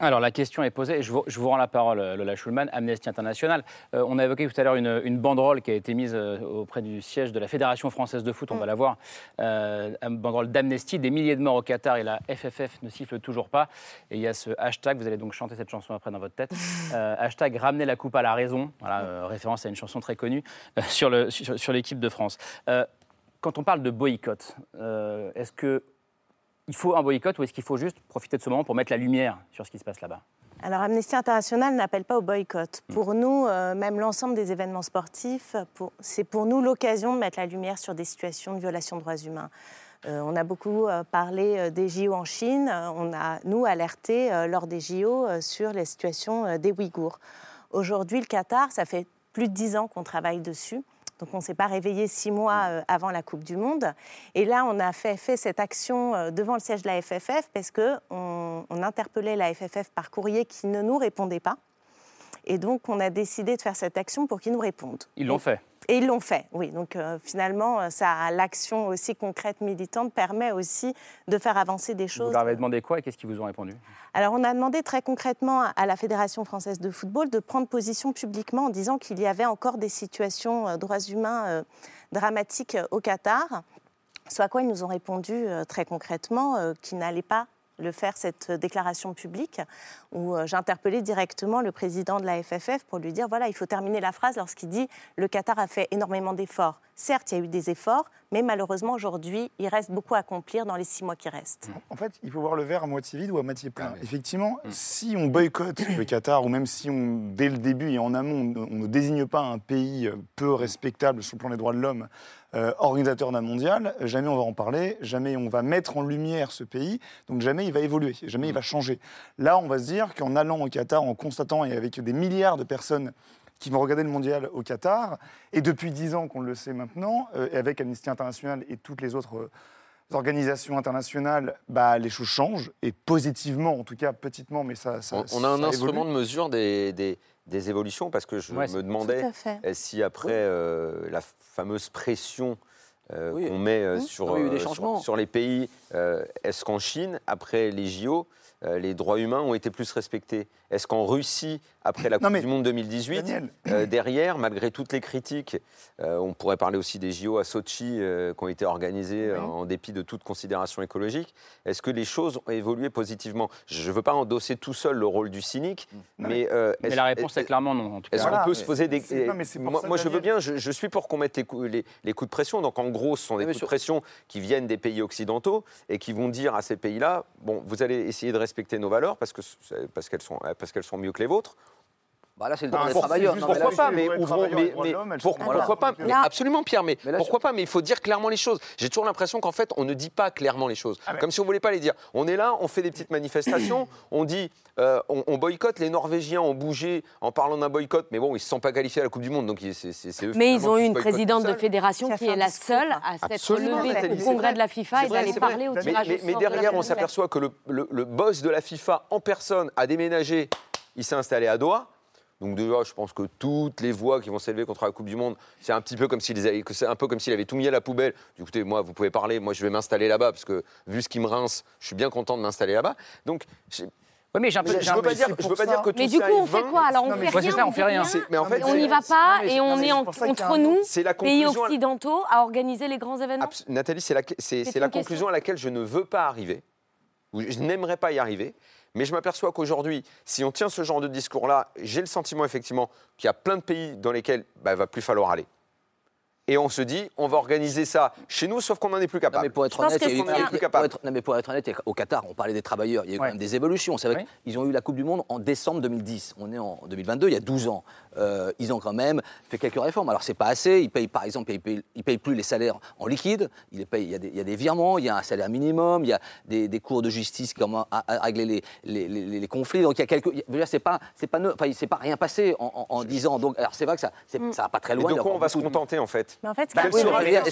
Alors la question est posée, je vous, je vous rends la parole euh, Lola Schulman, Amnesty International. Euh, on a évoqué tout à l'heure une, une banderole qui a été mise euh, auprès du siège de la Fédération française de foot, on va la voir, euh, une banderole d'Amnesty, des milliers de morts au Qatar et la FFF ne siffle toujours pas. Et il y a ce hashtag, vous allez donc chanter cette chanson après dans votre tête, euh, hashtag ramener la coupe à la raison, voilà, euh, référence à une chanson très connue euh, sur le- sur, sur l'équipe de France. Euh, quand on parle de boycott, euh, est-ce que il faut un boycott ou est-ce qu'il faut juste profiter de ce moment pour mettre la lumière sur ce qui se passe là-bas? Alors Amnesty International n'appelle pas au boycott. Pour nous, euh, même l'ensemble des événements sportifs, c'est pour nous l'occasion de mettre la lumière sur des situations de violation de droits humains. Euh, on a beaucoup euh, parlé des JO en Chine. On a, nous, alerté lors des JO sur les situations euh, des Ouïghours. Aujourd'hui, le Qatar, ça fait plus de dix ans qu'on travaille dessus. Donc on ne s'est pas réveillé six mois euh, avant la Coupe du Monde. Et là, on a fait, fait cette action euh, devant le siège de la FFF parce qu'on on interpellait la FFF par courrier qui ne nous répondait pas. Et donc, on a décidé de faire cette action pour qu'ils nous répondent. Ils l'ont fait. Et ils l'ont fait, oui. Donc euh, finalement, euh, ça, l'action aussi concrète, militante, permet aussi de faire avancer des Vous choses. leur avez demandé quoi et qu'est-ce qu'ils vous ont répondu? Alors on a demandé très concrètement à la Fédération française de football de prendre position publiquement en disant qu'il y avait encore des situations euh, droits humains euh, dramatiques au Qatar. Ce à quoi ils nous ont répondu très concrètement qu'ils n'allaient pas le faire, cette déclaration publique, où euh, j'ai interpellé directement le président de la FFF pour lui dire, voilà, il faut terminer la phrase lorsqu'il dit, le Qatar a fait énormément d'efforts. Certes, il y a eu des efforts, mais malheureusement, aujourd'hui, il reste beaucoup à accomplir dans les six mois qui restent. En fait, il faut voir le verre à moitié vide ou à moitié plein. Effectivement, si on boycotte le Qatar, ou même si on, dès le début et en amont, on, on ne désigne pas un pays peu respectable sur le plan des droits de l'homme, euh, organisateur d'un mondial, jamais on va en parler, jamais on va mettre en lumière ce pays, donc jamais il va évoluer, jamais il va changer. Là, on va se dire qu'en allant au Qatar, en constatant et avec des milliards de personnes qui vont regarder le mondial au Qatar, et depuis dix ans qu'on le sait maintenant, euh, et avec Amnesty International et toutes les autres euh, organisations internationales, bah, les choses changent, et positivement, en tout cas petitement, mais ça. ça On, on a un ça instrument évolue. de mesure des, des- des évolutions parce que je Ouais, me demandais euh, si après euh, la fameuse pression euh, Oui. qu'on met euh, Mmh. sur, Ah oui, euh, sur- les pays, euh, est-ce qu'en Chine, après les JO, euh, les droits humains ont été plus respectés? Est-ce qu'en Russie, après la Coupe du Monde 2018, Daniel. euh, derrière, malgré toutes les critiques, euh, on pourrait parler aussi des JO à Sochi euh, qui ont été organisés euh, en dépit de toute considération écologique, est-ce que les choses ont évolué positivement? Je ne veux pas endosser tout seul le rôle du cynique, mais... euh, Mais est-ce- la réponse est clairement non, en tout cas. est-ce qu'on peut se poser des... Non, mais moi, ça, moi, je veux bien, je, je suis pour qu'on mette les coups, les- les coups de pression. Donc, en gros, ce sont des coups de pression qui viennent des pays occidentaux et qui vont dire à ces pays-là, bon, vous allez essayer de respecter nos valeurs parce que c'est- parce qu'elles sont, parce qu'elles sont mieux que les vôtres. Bah là, c'est le Ah, droit des pour- travailleurs. Non, mais Pourquoi là, pas Mais ouvrons. pour- pourquoi pas mais Absolument, Pierre. Mais, Mais là, pourquoi pas Mais il faut dire clairement les choses. J'ai toujours l'impression qu'en fait, on ne dit pas clairement les choses. Comme si on voulait pas les dire. On est là, on fait des petites manifestations, on dit, euh, on, on boycotte. Les Norvégiens ont bougé en parlant d'un boycott, mais bon, ils se sont pas qualifiés à la Coupe du Monde, donc c'est eux. Mais ils ont eu une présidente de fédération qui est la seule à s'être levée au congrès de la FIFA et d'aller parler au Mais- tirage mais, derrière, on s'aperçoit que le boss de la FIFA en personne a déménagé, il s'est installé à Doha. Donc déjà, je pense que toutes les voix qui vont s'élever contre la Coupe du Monde, c'est un petit peu comme s'il avaient- que c'est un peu comme s'il avait tout mis à la poubelle. Écoutez, moi, vous pouvez parler, moi, je vais m'installer là-bas parce que vu ce qui me rince, je suis bien content de m'installer là-bas. Donc, Oui, mais j'ai un peu. je un veux pas dire, je veux pas dire que tout Mais du ça coup, est on fait quoi Alors on Non, fait rien, ça, on fait rien. Mais en fait, on n'y va pas non, et on est en- entre un nous, la pays occidentaux, à organiser les grands événements. Nathalie, c'est la, question. conclusion à laquelle je ne veux pas arriver, ou je n'aimerais pas y arriver, mais je m'aperçois qu'aujourd'hui, si on tient ce genre de discours-là, j'ai le sentiment effectivement qu'il y a plein de pays dans lesquels bah, il va plus falloir aller. Et on se dit, on va organiser ça chez nous, sauf qu'on n'en est plus capable. Non, mais pour être honnête, que il y a eu- c'est- on en est plus pour capable. être- non, mais pour être honnête, au Qatar, on parlait des travailleurs, il y a eu quand même des évolutions. C'est vrai qu'ils ont eu la Coupe du Monde en décembre 2010. On est en 2022, il y a 12 ans. Euh, ils ont quand même fait quelques réformes. Alors, c'est pas assez. Ils payent, par exemple, ils payent, ils payent plus les salaires en liquide. Ils les payent, il, y a des, il y a des virements, il y a un salaire minimum, il y a des, des cours de justice qui commencent à, à régler les, les, les- les conflits. Donc, il y a quelques. je veux dire, C'est pas, c'est pas, ne- enfin, il s'est pas rien passé en, en, en 10 ans. Donc, alors, c'est vrai que ça, c'est- ça va pas très Et loin. a quoi on va se contenter en fait? Mais en fait, ce Quel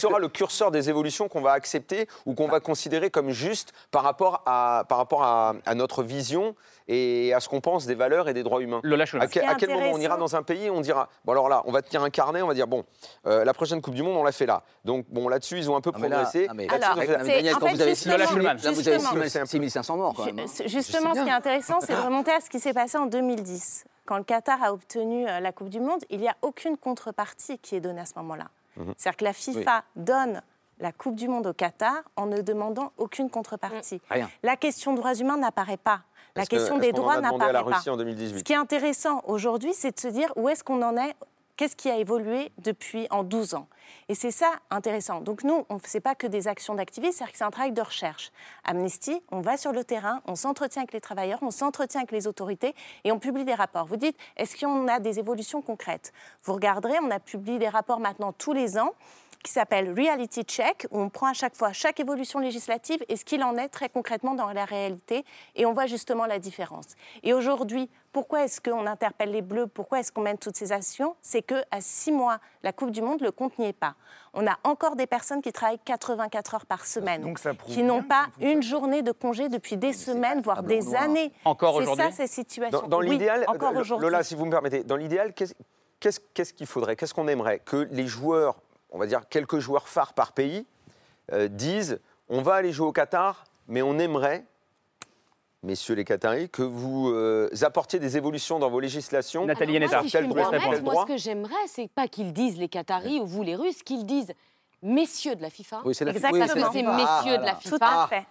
sera, le curseur des évolutions qu'on va accepter ou qu'on va considérer comme juste par rapport à, par rapport à, à notre vision et à ce qu'on pense des valeurs et des droits humains Lola à, à quel moment on ira dans un pays et on dira bon alors là on va tenir un carnet on va dire bon euh, la prochaine Coupe du Monde on l'a fait là donc bon là-dessus ils ont un peu Non, mais là- progressé non, mais- Alors, ont fait- Mais Daniel, en quand fait, vous avez justement- Lola Schulman. Là, vous avez justement. 6500 morts quand même. hein. Ju- Justement, ce qui est intéressant, c'est de remonter à ce qui s'est passé en 2010. Quand le Qatar a obtenu euh, la Coupe du Monde, il n'y a aucune contrepartie qui est donnée à ce moment-là. Mhm. C'est-à-dire que la FIFA donne la Coupe du Monde au Qatar en ne demandant aucune contrepartie. Rien. La question des droits humains n'apparaît pas. La que- question des droits n'apparaît pas. Russie en 2018 Ce qui est intéressant aujourd'hui, c'est de se dire où est-ce qu'on en est, qu'est-ce qui a évolué depuis en 12 ans. Et c'est ça intéressant. Donc nous, on ne fait pas que des actions d'activistes, c'est-à-dire que c'est un travail de recherche. Amnesty, on va sur le terrain, on s'entretient avec les travailleurs, on s'entretient avec les autorités et on publie des rapports. Vous dites, est-ce qu'on a des évolutions concrètes? Vous regarderez, on a publié des rapports maintenant tous les ans qui s'appelle Reality Check, où on prend à chaque fois chaque évolution législative et ce qu'il en est très concrètement dans la réalité, et on voit justement la différence. Et aujourd'hui, pourquoi est-ce qu'on interpelle les Bleus? Pourquoi est-ce qu'on mène toutes ces actions? C'est qu'à six mois, la Coupe du Monde, le compte n'y est pas. On a encore des personnes qui travaillent 84 heures par semaine, Donc ça prouve qui n'ont pas une journée de congé depuis des semaines, voire des années. Encore C'est aujourd'hui? ça, ces situations. Dans, dans Oui, l'idéal, encore euh, aujourd'hui. Lola, si vous me permettez, dans l'idéal, qu'est-ce qu'il faudrait? Qu'est-ce qu'on aimerait? Que les joueurs, on va dire quelques joueurs phares par pays, euh, disent on va aller jouer au Qatar, mais on aimerait, messieurs les Qataris, que vous euh, apportiez des évolutions dans vos législations. Nathalie Alors moi, Yanetta. si je Tel droit, tel moi, ce que j'aimerais, c'est pas qu'ils disent les Qataris ou vous les Russes, qu'ils disent messieurs de la FIFA. Oui, c'est la Exactement. Parce que c'est Ah, messieurs de la. Tout FIFA. à fait.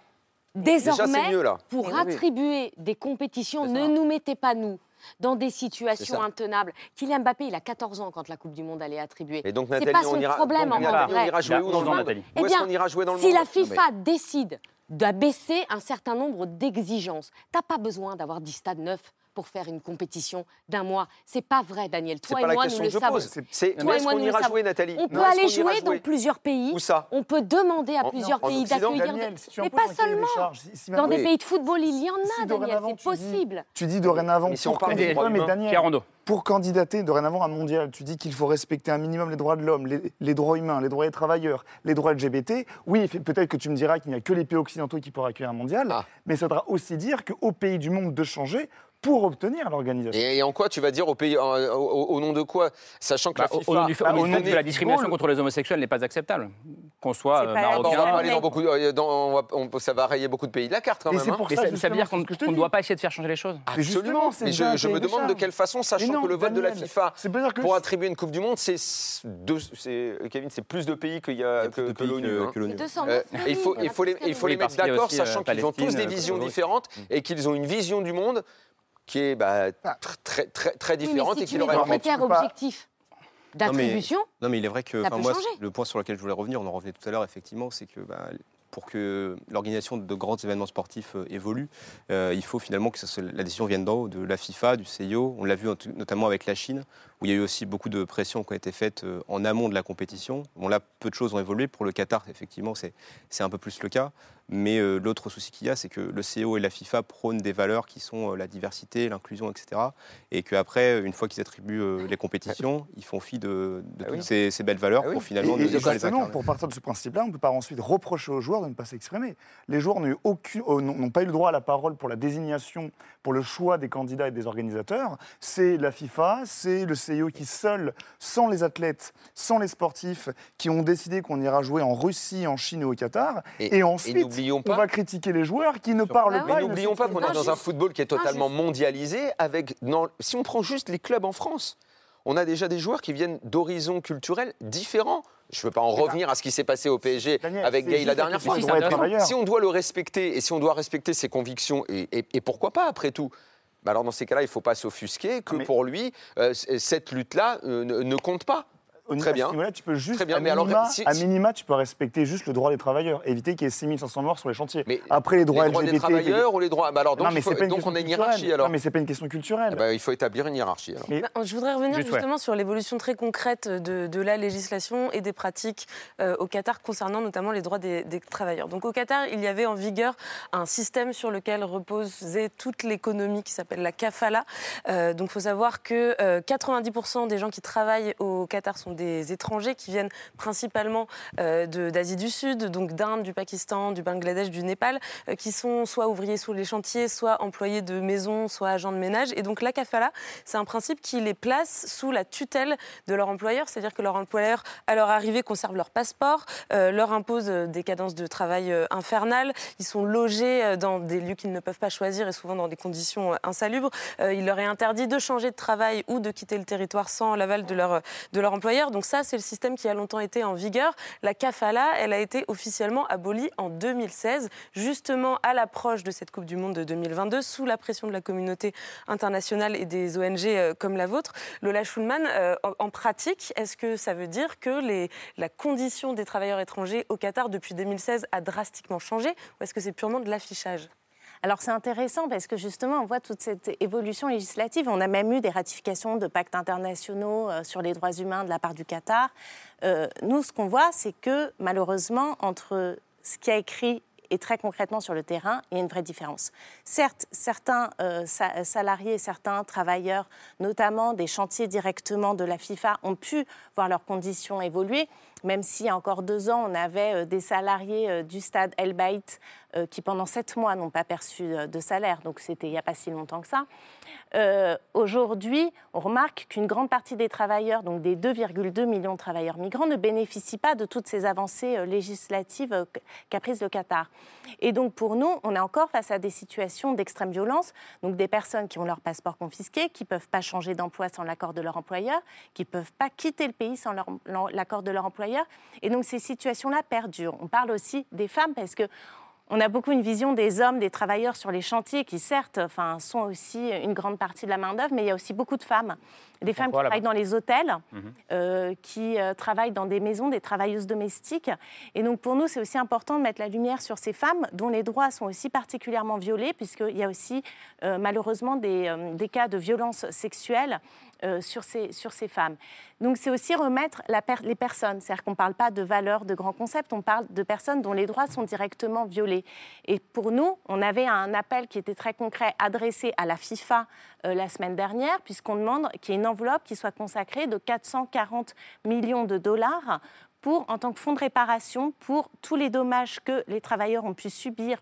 Désormais, mieux, pour Oui, oui. attribuer des compétitions, ne nous mettez pas, nous, dans des situations intenables. Kylian Mbappé, il a 14 ans quand la Coupe du Monde allait attribuer. Et donc, C'est Nathalie, pas on son ira, problème, donc, en Nathalie, vrai. on ira jouer où dans le monde Nathalie. Eh Où est-ce bien, qu'on ira jouer dans le si monde la FIFA décide d'abaisser un certain nombre d'exigences, t'as pas besoin d'avoir 10 stades neufs pour faire une compétition d'un mois. C'est pas vrai, Daniel. Toi et moi, nous le je savons. C'est Toi mais et est-ce moi, qu'on ira jouer, Nathalie On peut aller jouer dans plusieurs pays. Où ça On peut demander à plusieurs pays d'accueillir. Mais pas seulement. Dans des pays de football, il y en a, Daniel. C'est possible. Tu dis dorénavant, Mais si on pour parle des candidater- dorénavant à un mondial, tu dis qu'il faut respecter un minimum les droits de l'homme, les, les droits humains, les droits des travailleurs, les droits LGBT. Oui, peut-être que tu me diras qu'il n'y a que les pays occidentaux qui pourraient accueillir un mondial, Ah. mais ça voudra aussi dire qu'aux pays du monde de changer pour obtenir l'organisation. Et, et en quoi tu vas dire au pays, en- au, nom de quoi Sachant que Bah, la au- FIFA. au nom du, fait- bah, au au nom nom que du la discrimination contre les homosexuels n'est pas acceptable. Qu'on soit C'est euh, pas- bah, on va marocain. pas aller mais- dans beaucoup, de- dans- on va- on- ça va rayer beaucoup de pays de la carte quand Et même. hein. pour Mais ça, ça, ça veut dire qu'on ne doit pas essayer de faire changer les choses Mais Absolument. Mais je, me demande de quelle façon, sachant Mais non, que le vote de la FIFA pour attribuer une Coupe du Monde, c'est Kevin, c'est plus de pays qu'il y a que, de l'ONU. hein. que l'ONU. C'est 209 Euh, il faut, les, mettre d'accord, euh, sachant qu'ils ont tous des euh, visions Kosovo. différentes et qu'ils ont une vision du monde qui est bah, Ah. tr- très, très, très Oui, mais différente si et qui est propre. critères objectifs d'attribution, Non, mais il est vrai que moi, le point sur lequel je voulais revenir, on en revenait tout à l'heure, effectivement, c'est que bah, pour que l'organisation de grands événements sportifs euh, évolue, euh, il faut finalement que ça la décision vienne d'en haut, de la FIFA, du CIO. On l'a vu notamment avec la Chine, où il y a eu aussi beaucoup de pressions qui ont été faites euh, en amont de la compétition. Bon, là, peu de choses ont évolué. Pour le Qatar, effectivement, c'est un peu plus le cas. Mais euh, l'autre souci qu'il y a, c'est que le CIO et la FIFA prônent des valeurs qui sont euh, la diversité, l'inclusion, etc. Et qu'après, une fois qu'ils attribuent euh, les compétitions, ils font fi de, de Ah toutes oui. ces, ces belles valeurs Ah oui. pour finalement Et- ne et pas les incarner. pour partir de ce principe-là, on ne peut pas ensuite reprocher aux joueurs de ne pas s'exprimer. Les joueurs n'ont eu aucune- n'ont pas eu le droit à la parole pour la désignation, pour le choix des candidats et des organisateurs. C'est la FIFA, c'est le CIO qui seul, sans les athlètes, sans les sportifs, qui ont décidé qu'on ira jouer en Russie, en Chine et au Qatar. Et- Et, et on pas- va critiquer les joueurs qui ne parlent pas. Mais n'oublions pas qu'on est dans un football qui est totalement mondialisé. Avec, si on prend juste les clubs en France, on a déjà des joueurs qui viennent d'horizons culturels différents. Je ne veux pas en revenir à ce qui s'est passé au PSG Daniel, avec Gay la dernière fois. Si, on doit le respecter et si on doit respecter ses convictions, et, et- et pourquoi pas après tout bah alors dans ces cas-là, il ne faut pas s'offusquer que Mais- pour lui, euh, cette lutte-là euh, ne, ne compte pas. Au- Très à bien. ce niveau-là, tu peux juste, Très bien, à, mais alors, minima, si- à minima, tu peux respecter juste le droit des travailleurs, éviter qu'il y ait 6500 morts sur les chantiers. Mais Après, les droits les droits LGBT... des travailleurs ou les droits bah alors, donc, non, mais faut- c'est pas une donc question on a une culturelle. hiérarchie alors. Non, mais c'est pas une question culturelle. Eh ben, il faut établir une hiérarchie. alors. Mais- Bah, Je voudrais revenir Juste, ouais. justement sur l'évolution très concrète de, de la législation et des pratiques euh, au Qatar concernant notamment les droits des, des travailleurs. Donc au Qatar, il y avait en vigueur un système sur lequel reposait toute l'économie qui s'appelle la kafala. Euh, donc il faut savoir que euh, 90% des gens qui travaillent au Qatar sont des étrangers qui viennent principalement euh, d'Asie du Sud, donc d'Inde, du Pakistan, du Bangladesh, du Népal, euh, qui sont soit ouvriers sur les chantiers, soit employés de maison, soit agents de ménage. Et donc la kafala, c'est un principe qui les place sous la tutelle de leur employeur, c'est-à-dire que leur employeur, à leur arrivée, conserve leur passeport, euh, leur impose des cadences de travail infernales, ils sont logés dans des lieux qu'ils ne peuvent pas choisir et souvent dans des conditions insalubres. Il leur est interdit de changer de travail ou de quitter le territoire sans l'aval de leur employeur. Donc ça, c'est le système qui a longtemps été en vigueur. La kafala, elle a été officiellement abolie en 2016, justement à l'approche de cette Coupe du Monde de 2022, sous la pression de la communauté internationale et des ONG euh, comme la vôtre. Lola Schulman, euh, en, pratique, est-ce que ça veut dire que la condition des travailleurs étrangers au Qatar depuis 2016 a drastiquement changé ou est-ce que c'est purement de l'affichage? Alors c'est intéressant parce que justement on voit toute cette évolution législative. On a même eu des ratifications de pactes internationaux euh, sur les droits humains de la part du Qatar. Euh, nous, ce qu'on voit, c'est que malheureusement, entre ce qui a écrit et très concrètement sur le terrain, il y a une vraie différence. Certes, certains euh, sa- salariés, certains travailleurs, notamment des chantiers directement de la FIFA, ont pu voir leurs conditions évoluer, même a encore deux ans, on avait des salariés du stade El euh, qui, pendant sept mois, n'ont pas perçu euh, de salaire. Donc, c'était il n'y a pas si longtemps que ça. Euh, Aujourd'hui, on remarque qu'une grande partie des travailleurs, donc des 2,2 millions de travailleurs migrants, ne bénéficient pas de toutes ces avancées législatives qu'a prises le Qatar. Et donc, pour nous, on est encore face à des situations d'extrême violence, donc des personnes qui ont leur passeport confisqué, qui ne peuvent pas changer d'emploi sans l'accord de leur employeur, qui ne peuvent pas quitter le pays sans l'accord de leur employeur. Et donc, ces situations-là perdurent. On parle aussi des femmes parce que on a beaucoup une vision des hommes, des travailleurs sur les chantiers qui, certes, enfin, sont aussi une grande partie de la main-d'œuvre, mais il y a aussi beaucoup de femmes. Des femmes qui travaillent dans les hôtels, Mhm. euh, qui euh, travaillent dans des maisons, des travailleuses domestiques. Et donc, pour nous, c'est aussi important de mettre la lumière sur ces femmes dont les droits sont aussi particulièrement violés, puisqu'il y a aussi, euh, malheureusement, des, des cas de violences sexuelles euh, sur, ces, sur ces femmes. Donc c'est aussi remettre la per- les personnes, c'est-à-dire qu'on ne parle pas de valeurs, de grands concepts, on parle de personnes dont les droits sont directement violés. Et pour nous, on avait un appel qui était très concret adressé à la FIFA la semaine dernière, puisqu'on demande qu'il y ait une enveloppe qui soit consacrée de 440 millions de dollars pour, en tant que fonds de réparation pour tous les dommages que les travailleurs ont pu subir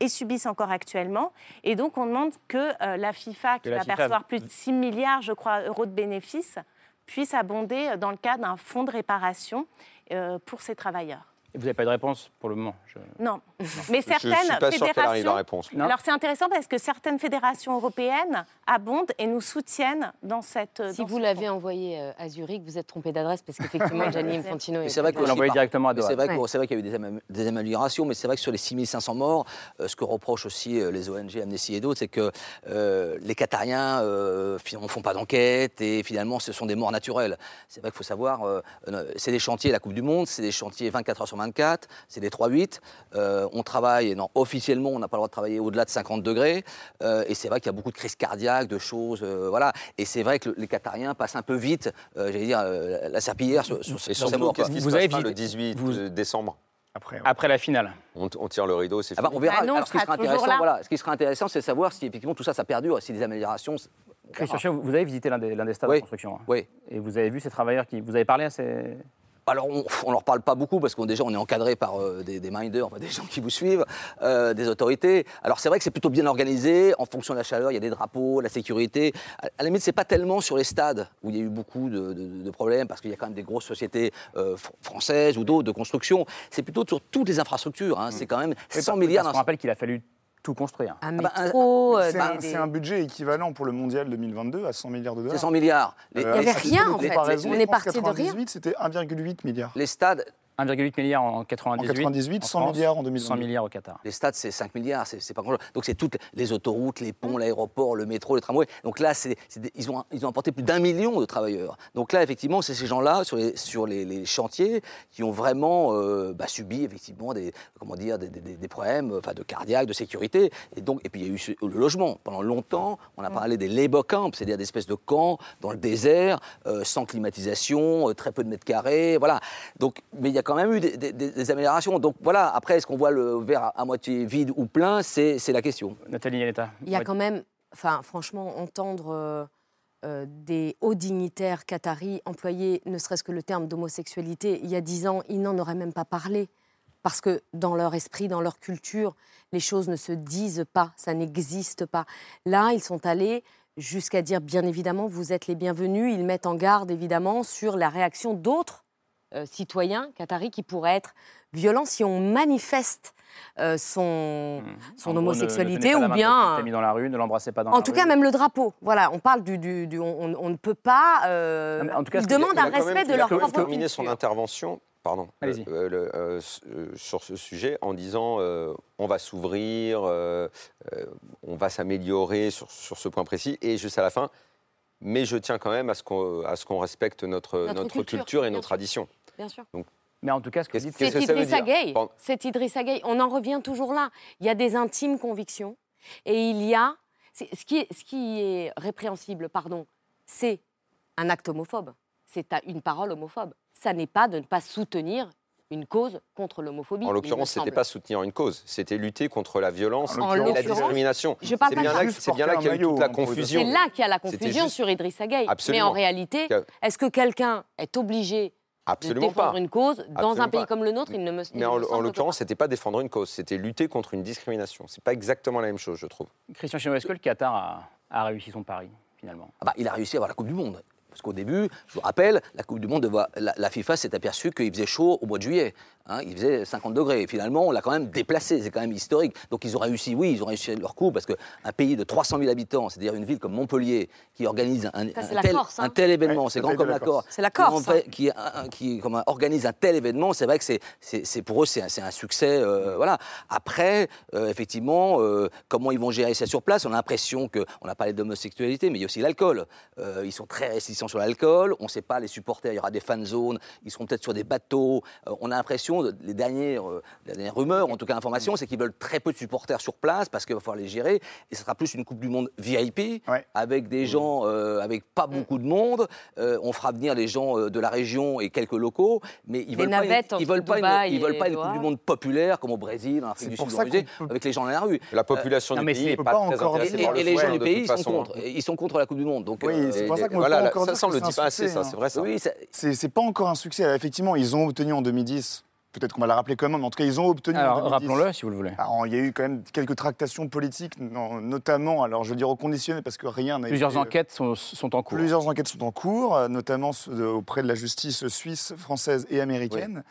et subissent encore actuellement. Et donc, on demande que euh, la FIFA, qui la va FIFA percevoir plus de 6 milliards, je crois, euros de bénéfices, puisse abonder euh, dans le cadre d'un fonds de réparation euh, pour ces travailleurs. Vous n'avez pas de réponse pour le moment. Je- Non. Mais Je certaines suis pas sûr qu'elle arrive, la fédérations. réponse. Non. Alors c'est intéressant parce que certaines fédérations européennes abondent et nous soutiennent dans cette. Si dans vous ce l'avez envoyé euh, à Zurich, vous êtes trompé d'adresse parce qu'effectivement, Gianni Infantino c'est vrai l'envoyer par- directement à Doha. C'est vrai Ouais. qu'on- c'est vrai qu'il y a eu des, am- des améliorations, mais c'est vrai que sur les 6500 morts, euh, ce que reprochent aussi euh, les ONG, Amnesty et d'autres, c'est que euh, les Qatariens euh, ne font pas d'enquête et finalement ce sont des morts naturelles. C'est vrai qu'il faut savoir, c'est des chantiers la Coupe du Monde, c'est des chantiers 24 heures sur 24, c'est des 3-8. euh, on travaille, non, officiellement, on n'a pas le droit de travailler au-delà de 50 degrés. euh, et c'est vrai qu'il y a beaucoup de crises cardiaques, de choses, euh, voilà. Et c'est vrai que le- les Qatariens passent un peu vite, euh, j'allais dire, euh, la serpillière sur, sur, Et sur ces surtout, morts. qu'est-ce qui Vous se avez passera le visité- 18 vous- décembre? Après, ouais. Après la finale. on, on tire le rideau, c'est Ah bah, fini. on verra. Alors, ce qui sera intéressant, là. voilà, ce qui sera intéressant, c'est de savoir si effectivement tout ça, ça perdure, si des améliorations. on Christian vous avez visité l'un des, stades Oui. de construction. hein. Oui. Et vous avez vu ces travailleurs qui. Vous avez parlé à ces. Alors, on ne leur parle pas beaucoup parce qu'on déjà on est encadré par euh, des, des minders, enfin, des gens qui vous suivent, euh, des autorités. Alors, c'est vrai que c'est plutôt bien organisé. En fonction de la chaleur, il y a des drapeaux, la sécurité. À, la limite, c'est pas tellement sur les stades où il y a eu beaucoup de, de- de problèmes parce qu'il y a quand même des grosses sociétés euh, fr- françaises ou d'autres de construction. C'est plutôt sur toutes les infrastructures. hein. C'est quand même 100 milliards. On rappelle qu'il a fallu tout construire. Un Ah bah, un- métro, euh, C'est des- un, des- c'est un budget équivalent pour le mondial 2022 à 100 milliards de dollars. C'est 100 milliards. Les, Euh, Il y avait rien, en fait. comparaison, On est parti de rien. 98, C'était 1,8 milliard. les stades, 1,8 milliard en 98. En 98, en 100 France, milliards en 2022. 100 milliards au Qatar. Les stades, c'est 5 milliards, c'est pas grand-chose. Donc, c'est toutes les autoroutes, les ponts, l'aéroport, le métro, les tramways. Donc là, des- ils, ont, ils ont apporté plus d'un million de travailleurs. Donc là, effectivement, c'est ces gens-là, sur les, sur les, les chantiers, qui ont vraiment euh, bah, subi, effectivement, des, comment dire, des, des- des problèmes enfin, de cardiaque, de sécurité. Et, donc, et puis, il y a eu le logement. Pendant longtemps, on a parlé des labor camps, c'est-à-dire des espèces de camps dans le désert, euh, sans climatisation, euh, très peu de mètres carrés. Voilà. Donc, mais il y a quand même eu des, des- des- des améliorations. Donc voilà, après, est-ce qu'on voit le verre à, à moitié vide ou plein C'est la question. Nathalie Yanetta. Il y a quand même, enfin, franchement, entendre euh, euh, des hauts dignitaires qataris employer ne serait-ce que le terme d'homosexualité, il y a dix ans, ils n'en auraient même pas parlé. Parce que dans leur esprit, dans leur culture, les choses ne se disent pas, ça n'existe pas. Là, ils sont allés jusqu'à dire, bien évidemment, vous êtes les bienvenus. Ils mettent en garde, évidemment, sur la réaction d'autres euh, citoyens qataris qui pourraient être violents si on manifeste euh, son, son En gros, ne- ne homosexualité ou bien... est mis dans la rue, ne l'embrassez pas dans la En tout rue. cas, même le drapeau. Voilà, on parle du. du- du- on, ne peut pas. euh, Non, en tout cas, ils demandent un même- respect de leur propre terminé son intervention pardon, euh, le- euh, euh, sur ce sujet en disant euh, on va s'ouvrir, euh, euh, on va s'améliorer sur, sur ce point précis, et juste à la fin, mais je tiens quand même à ce qu'on à ce qu'on respecte notre, Notre notre, culture, culture, et nos sûr. traditions. Bien sûr. Donc, Mais en tout cas, ce que vous dites, C'est Idrissa dire Gueye. C'est Idrissa Gueye. On en revient toujours là. Il y a des intimes convictions. Et il y a. Ce qui, est, ce qui est répréhensible, pardon, c'est un acte homophobe. C'est à- une parole homophobe. Ça n'est pas de ne pas soutenir une cause contre l'homophobie. En l'occurrence, c'était semble. pas soutenir une cause, c'était lutter contre la violence En et la discrimination. je parle C'est pas bien de là, ça. c'est bien là qu'il y a eu toute la confusion. C'est là qu'il y a la confusion juste- sur Idrissa Gueye. Mais en réalité, est-ce que quelqu'un est obligé Absolument de défendre pas. une cause dans Absolument un pays pas. comme le nôtre Il ne me, il Mais en, l'occurrence, c'était pas défendre une cause, c'était lutter contre une discrimination. C'est pas exactement la même chose, je trouve. Christian Chino, est-ce que le Qatar a, a réussi son pari, finalement? Ah bah, il a réussi à avoir la Coupe du Monde. Parce qu'au début, je vous rappelle, la Coupe du Monde, la FIFA s'est aperçue qu'il faisait chaud au mois de juillet. Hein, il faisait 50 degrés. Et finalement, on l'a quand même déplacé. C'est quand même historique. Donc ils ont réussi, oui, ils ont réussi leur coup parce qu'un pays de 300 000 habitants, c'est-à-dire une ville comme Montpellier, qui organise un, Ça, c'est un la tel, Corse, hein. un tel événement, Ouais, c'est grand comme la Corse. C'est la qui en Corse, fait- qui, un- qui comme organise un tel événement, c'est vrai que c'est, c'est, c'est- pour eux, c'est un, c'est un succès. euh, voilà. Après, euh, effectivement, euh, comment ils vont gérer ça sur place On a l'impression que, on a parlé d'homosexualité, mais il y a aussi l'alcool. Euh, ils sont très réticents sur l'alcool. On ne sait pas, les supporters, il y aura des fan zones, ils seront peut-être sur des bateaux. Euh, on a l'impression, de- les dernières, euh, les dernières rumeurs, en tout cas informations, c'est qu'ils veulent très peu de supporters sur place parce qu'il va falloir les gérer. Et ce sera plus une Coupe du Monde VIP, avec des gens, euh, avec pas beaucoup de monde. Euh, on fera venir les gens euh, de la région et quelques locaux, mais ils veulent pas, ils veulent pas, une, ils veulent pas une Coupe du Monde populaire comme au Brésil, en Afrique du pour Sud, avec les gens dans la rue. La population Euh, du pays c'est- est pas très intéressée et, par le et les gens du pays, sont contre. Ils sont contre la Coupe du Monde. Donc, Oui, c'est pour ça qu'on voilà, ça, on le dit pas assez, ça, c'est vrai ça. Oui, c'est pas encore un succès. Effectivement, ils ont obtenu en 2010. Peut-être qu'on va la rappeler quand même, mais en tout cas, ils ont obtenu Alors, en 2010. rappelons-le, si vous le voulez. Alors, il y a eu quand même quelques tractations politiques, notamment, alors je veux dire reconditionnées, parce que rien n'a Plusieurs été- enquêtes sont, sont en cours. Plusieurs enquêtes sont en cours, euh, notamment de- auprès de la justice suisse, française et américaine.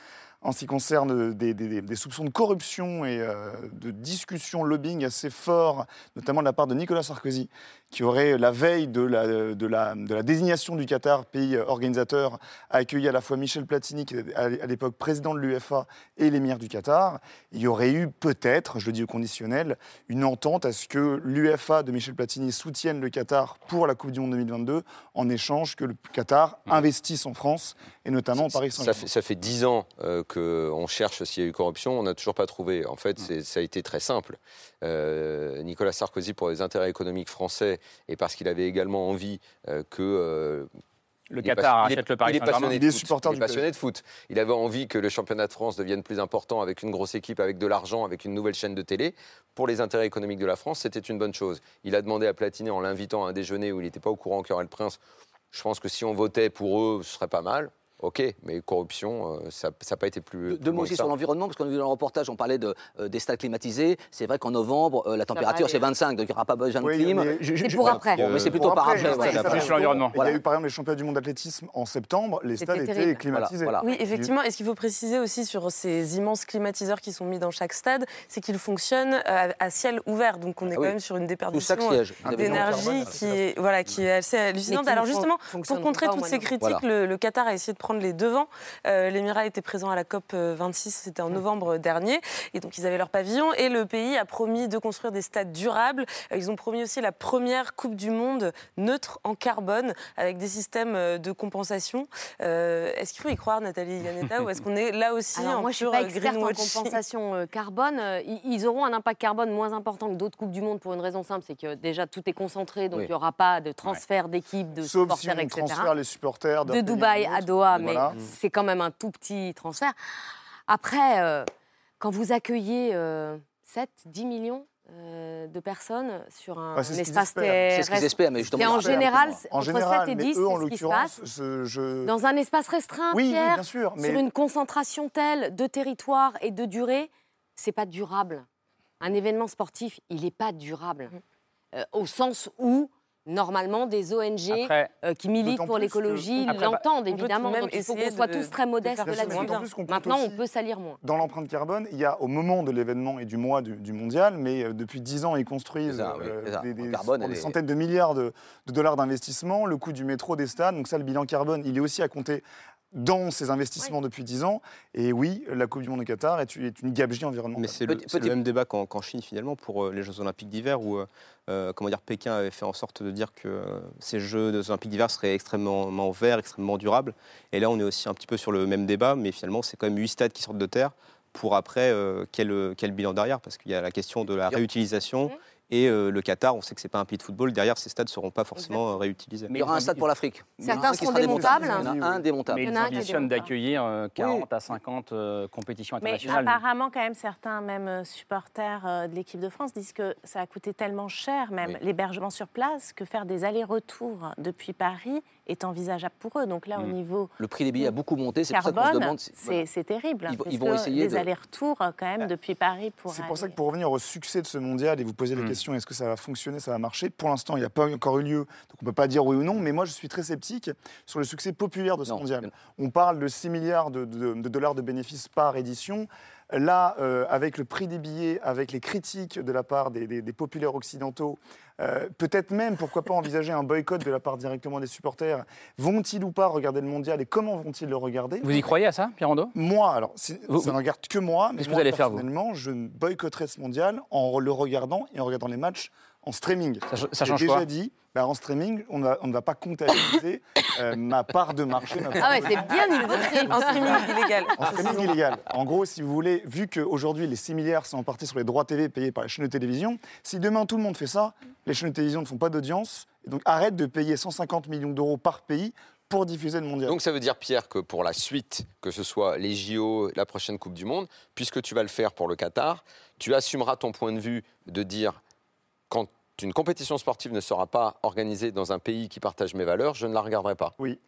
En ce qui concerne des, des- des- des soupçons de corruption et euh, de discussion lobbying assez forts, notamment de la part de Nicolas Sarkozy, qui aurait, la veille de la, de la, de la désignation du Qatar, pays organisateur, accueilli à la fois Michel Platini, qui était à l'époque président de l'UFA, et l'émir du Qatar. Il y aurait eu peut-être, je le dis au conditionnel, une entente à ce que l'UFA de Michel Platini soutienne le Qatar pour la Coupe du Monde 2022, en échange que le Qatar investisse en France, et notamment en Paris Ça Saint-Germain. fait, ça fait 10 ans euh, qu'on cherche s'il y a eu corruption, on n'a toujours pas trouvé. En fait, c'est- ça a été très simple. Euh, Nicolas Sarkozy, pour les intérêts économiques français, et parce qu'il avait également envie euh, que... euh, Le il est Qatar rachète le Paris il est de Il passionné de foot. Il avait envie que le championnat de France devienne plus important avec une grosse équipe, avec de l'argent, avec une nouvelle chaîne de télé. Pour les intérêts économiques de la France, c'était une bonne chose. Il a demandé à Platini en l'invitant à un déjeuner où il n'était pas au courant qu'il y aurait le prince. Je pense que si on votait pour eux, ce serait pas mal. Ok, mais corruption, euh, ça n'a pas été plus. Deux mots aussi sur l'environnement, parce qu'on a vu dans le reportage, on parlait de, euh, des stades climatisés. C'est vrai qu'en novembre, euh, la température, c'est 25, donc il n'y aura pas besoin de Oui, clim. mais- Je- je- C'est je- pour après. Bon, mais c'est plutôt par après, après. sur l'environnement. Il y a eu par exemple les championnats du monde d'athlétisme en septembre, les stades étaient terrible. climatisés. Voilà, Oui, effectivement. Et ce qu'il faut préciser aussi sur ces immenses climatiseurs qui sont mis dans chaque stade, c'est qu'ils fonctionnent à ciel ouvert. Donc on est Ah quand même sur une déperdition d'énergie qui est, voilà, qui est assez hallucinante. Alors justement, pour contrer toutes ces critiques, le Qatar a essayé de prendre les devants. Euh, L'Émirat était présent à la COP euh, 26, c'était en novembre dernier, et donc ils avaient leur pavillon. Et le pays a promis de construire des stades durables. Euh, Ils ont promis aussi la première Coupe du Monde neutre en carbone, avec des systèmes euh, de compensation. Euh, est-ce qu'il faut y croire, Nathalie Yanetta, ou est-ce qu'on est là aussi Alors en moi, je suis pas euh, experte en compensation euh, carbone. Euh, Ils, auront un impact carbone moins important que d'autres coupes du monde pour une raison simple, c'est que déjà tout est concentré, donc Oui. il n'y aura pas de transfert d'équipes, de Sauf si supporters, on etc. transfère les supporters De Dubaï à. Doha, mais Voilà. c'est quand même un tout petit transfert. Après, euh, quand vous accueillez euh, 7, 10 millions euh, de personnes sur un, Ah, espace terrestre, C'est ce qu'ils espèrent, mais justement, c'est en général. En entre général, 7 et mais 10, eux, en c'est ce qui se l'occurrence, passe. ce- je... Dans un espace restreint, Oui, oui, Pierre, bien sûr, mais sur une concentration telle de territoire et de durée, c'est pas durable. Un événement sportif, il n'est pas durable. Euh, au sens où, normalement, des ONG Après- euh, qui militent pour l'écologie Après, l'entendent, évidemment. Donc il faut qu'on soit tous très de modestes là-dessus. Maintenant, on peut salir moins. Dans l'empreinte carbone, il y a au moment de l'événement et du mois du, du mondial, mais euh, depuis 10 ans, ils construisent ça, euh, des, des- Le carbone, pour elle des est- centaines de milliards de, de dollars d'investissement, le coût du métro, des stades. Donc ça, le bilan carbone, il est aussi à compter dans ces investissements depuis 10 ans. Et oui, la Coupe du Monde au Qatar est, est une gabegie environnementale. Mais c'est le, Petit- même débat qu'en Chine finalement pour euh, les Jeux Olympiques d'hiver où euh, euh, comment dire, Pékin avait fait en sorte de dire que ces Jeux Olympiques d'hiver seraient extrêmement verts, extrêmement durables. Et là on est aussi un petit peu sur le même débat, mais finalement c'est quand même huit stades qui sortent de terre pour après euh, quel, quel bilan derrière? Parce qu'il y a la question de la réutilisation et euh, le Qatar, on sait que ce n'est pas un pays de football. Derrière, ces stades ne seront pas forcément euh, réutilisés. Mais il y aura un stade pour l'Afrique. Certains seront démontables. Il a un démontable. Mais ils ambitionnent hein. d'accueillir euh, 40 à 50 compétitions internationales. Mais apparemment, quand même, certains même supporters de l'équipe de France disent que ça a coûté tellement cher, même l'hébergement sur place, que faire des allers-retours depuis Paris est envisageable pour eux. Donc là, au mm. niveau. Le prix des billets a beaucoup monté, c'est pour ça qu'on se demande. Si... C'est terrible. Ils, ils vont essayer. Des allers-retours, euh, quand même, depuis Paris pour. C'est pour ça que pour revenir au succès de ce mondial et vous poser la mm. question est-ce que ça va fonctionner, ça va marcher? Pour l'instant, il n'y a pas encore eu lieu, donc on ne peut pas dire oui ou non, mais moi, je suis très sceptique sur le succès populaire de ce mondial. On parle de 6 milliards de dollars de bénéfices par édition. Là, euh, avec le prix des billets, avec les critiques de la part des, populaires occidentaux, euh, peut-être même, pourquoi pas, envisager un boycott de la part directement des supporters. Vont-ils ou pas regarder le mondial et comment vont-ils le regarder? Vous y croyez à ça, Pierre Moi, alors, ça ne regarde que moi, mais personnellement, faire, je boycotterai ce mondial en le regardant et en regardant les matchs en streaming. Ça, change déjà dit, bah, en streaming, on, ne va pas comptabiliser euh, ma part de marché. Ma part ah ouais, c'est bien illégal. en streaming illégal. En streaming illégal. En gros, si vous voulez, vu qu'aujourd'hui, les 6 milliards sont en partie sur les droits TV payés par les chaînes de télévision, si demain tout le monde fait ça, les chaînes de télévision ne font pas d'audience, donc arrête de payer 150 millions d'euros par pays pour diffuser le mondial. Donc ça veut dire, Pierre, que pour la suite, que ce soit les JO, la prochaine Coupe du Monde, puisque tu vas le faire pour le Qatar, tu assumeras ton point de vue de dire quand une compétition sportive ne sera pas organisée dans un pays qui partage mes valeurs, je ne la regarderai pas. Oui.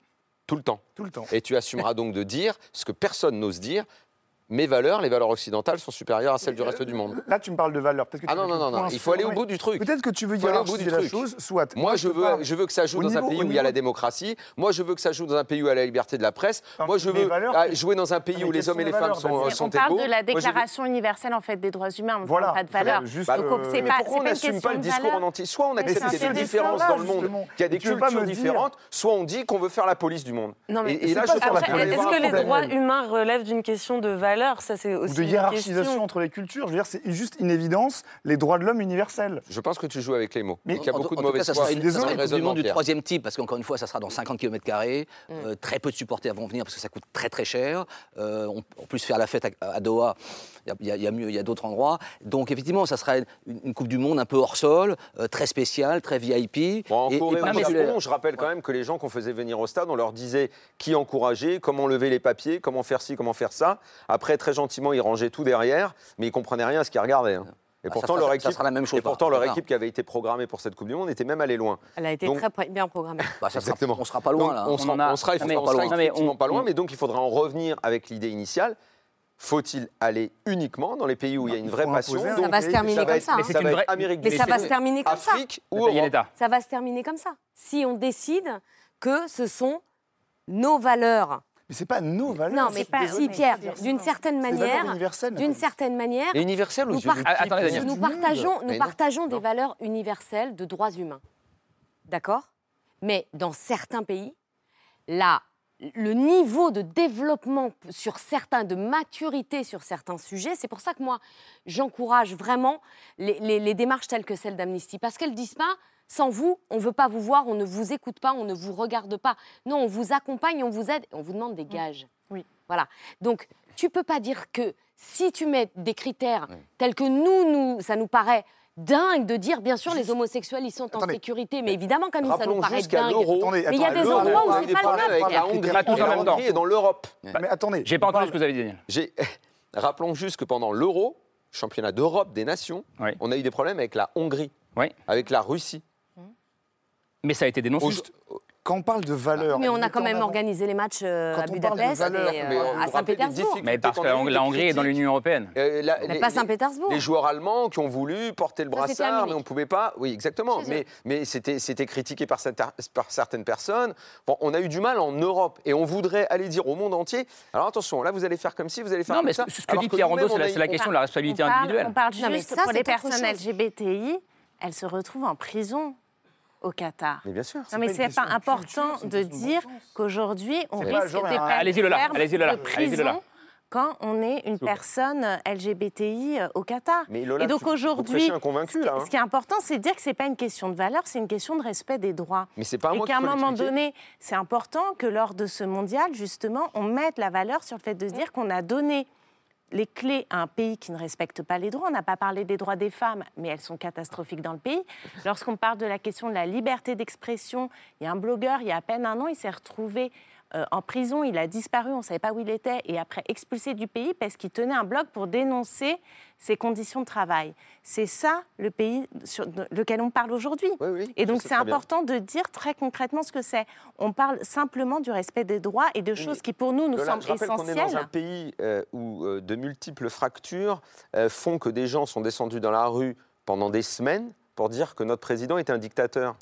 Tout le temps. Tout le temps. Et tu assumeras donc de dire ce que personne n'ose dire, mes valeurs, les valeurs occidentales, sont supérieures à celles du euh, reste du monde. Là, tu me parles de valeurs. Ah non, non, non, non. il faut aller au bout du truc. Peut-être que tu veux dire au bout du la truc. soit. Moi, je veux, je veux que ça joue dans un pays où il y a la démocratie. Moi, je veux que ça joue dans un pays où il y a la liberté de la presse. Moi, je veux ah, jouer dans un pays ah, où les hommes et les femmes sont, sont on égaux. On parle de la Déclaration universelle en fait, des droits humains, on voilà. parle pas de valeurs. Euh, c'est pas, pourquoi on n'assume pas le discours en entier Soit on accepte qu'il a des différences dans le monde, qu'il y a des cultures différentes, soit on dit qu'on veut faire la police du monde. Et là, je Est-ce que les droits humains relèvent d'une question de valeur valeurs, ça c'est aussi. Ou de hiérarchisation entre les cultures. Je veux dire, c'est juste une évidence, les droits de l'homme universels. Je pense que tu joues avec les mots. Mais il y a beaucoup de mauvais foi. Ça sera une, ça sera une du du troisième type, parce qu'encore une fois, ça sera dans 50 km. Mm. Euh, très peu de supporters vont venir parce que ça coûte très très cher. Euh, on, en plus, faire la fête à, Doha, il y, a d'autres endroits. Donc effectivement, ça sera une, Coupe du Monde un peu hors sol, euh, très spéciale, très VIP. Bon, en et, et, Japon, je rappelle quand même que les gens qu'on faisait venir au stade, on leur disait qui encourager, comment lever les papiers, comment faire ci, comment faire ça. Après, très gentiment, ils rangeaient tout derrière, mais ils comprenaient rien à ce qu'ils regardaient. Et pourtant, leur équipe, la qui avait été programmée pour cette Coupe du Monde était même allée loin. Elle a été très bien programmée. Bah, ça exactement. Sera, on sera pas loin. On, on, sera, on, a, sera, effectivement pas, loin, mais donc il faudra en revenir avec l'idée initiale faut-il aller uniquement dans les pays où il y a une vraie passion Ça va se terminer comme ça. Hein. Mais, vraie... Amérique mais ça va se terminer comme Afrique ça. Ou ça va se terminer comme ça. Si on décide que ce sont nos valeurs mais c'est pas nos valeurs. Non, mais pas, oui, Pierre, d'une certaine manière, d'une certaine manière, et universelle nous, par... Attends, nous partageons, nous partageons des valeurs universelles de droits humains, d'accord? Mais dans certains pays, la le niveau de développement sur certains, de maturité sur certains sujets. C'est pour ça que moi, j'encourage vraiment les, démarches telles que celle d'Amnesty, parce qu'elles disent pas sans vous, on ne veut pas vous voir, on ne vous écoute pas, on ne vous regarde pas. Non, on vous accompagne, on vous aide, on vous demande des gages. Oui. Voilà. Donc, tu peux pas dire que si tu mets des critères tels que nous, nous, ça nous paraît dingue de dire, bien sûr, les homosexuels, ils sont en sécurité, mais évidemment, quand ça nous paraît dingue. Mais il y a des endroits où c'est pas le même. Avec la Hongrie, en même temps. Et dans l'Europe. Mais attendez. J'ai pas entendu ce que vous avez dit. J'ai... Rappelons juste que pendant l'euro, championnat d'Europe des nations, on a eu des problèmes avec la Hongrie, avec la Russie mais ça a été dénoncé. Quand on parle de valeur. Mais on a quand même organisé les matchs euh, à Budapest valeur, et euh, à Saint-Pétersbourg. Mais parce que la Hongrie est dans l'Union européenne. Euh, la, pas Saint-Pétersbourg. Les, joueurs allemands qui ont voulu porter le brassard, mais on ne pouvait pas. Oui, exactement. Mais, c'était critiqué par, certaines personnes. Bon, on a eu du mal en Europe et on voudrait aller dire au monde entier. Alors attention, là vous allez faire comme si vous allez faire non, mais. Ce que dit Pierre Rondeau, c'est la, question de la responsabilité individuelle. On parle juste pour les personnes LGBTI, elles se retrouvent en prison au Qatar. Mais bien sûr. Non, mais c'est pas important de dire qu'aujourd'hui, on risque des peines de prison quand on est une personne LGBTI euh, au Qatar. Mais Lola, et donc aujourd'hui, hein. ce qui est important, c'est de dire que c'est pas une question de valeur, c'est une question de respect des droits. Mais c'est pas un Et qu'à un moment donné, c'est important que lors de ce mondial, justement, on mette la valeur sur le fait de se dire qu'on a donné les clés à un pays qui ne respecte pas les droits. On n'a pas parlé des droits des femmes, mais elles sont catastrophiques dans le pays. Lorsqu'on parle de la question de la liberté d'expression, il y a un blogueur, il y a à peine un an, il s'est retrouvé euh, en prison, il a disparu, on ne savait pas où il était, et après expulsé du pays parce qu'il tenait un blog pour dénoncer ses conditions de travail. C'est ça le pays sur lequel on parle aujourd'hui. et donc c'est bien. important de dire très concrètement ce que c'est. On parle simplement du respect des droits et de choses qui pour nous nous Lola, semblent je rappelle qu'on est essentielles. dans un pays euh, où euh, de multiples fractures euh, font que des gens sont descendus dans la rue pendant des semaines pour dire que notre président est un dictateur.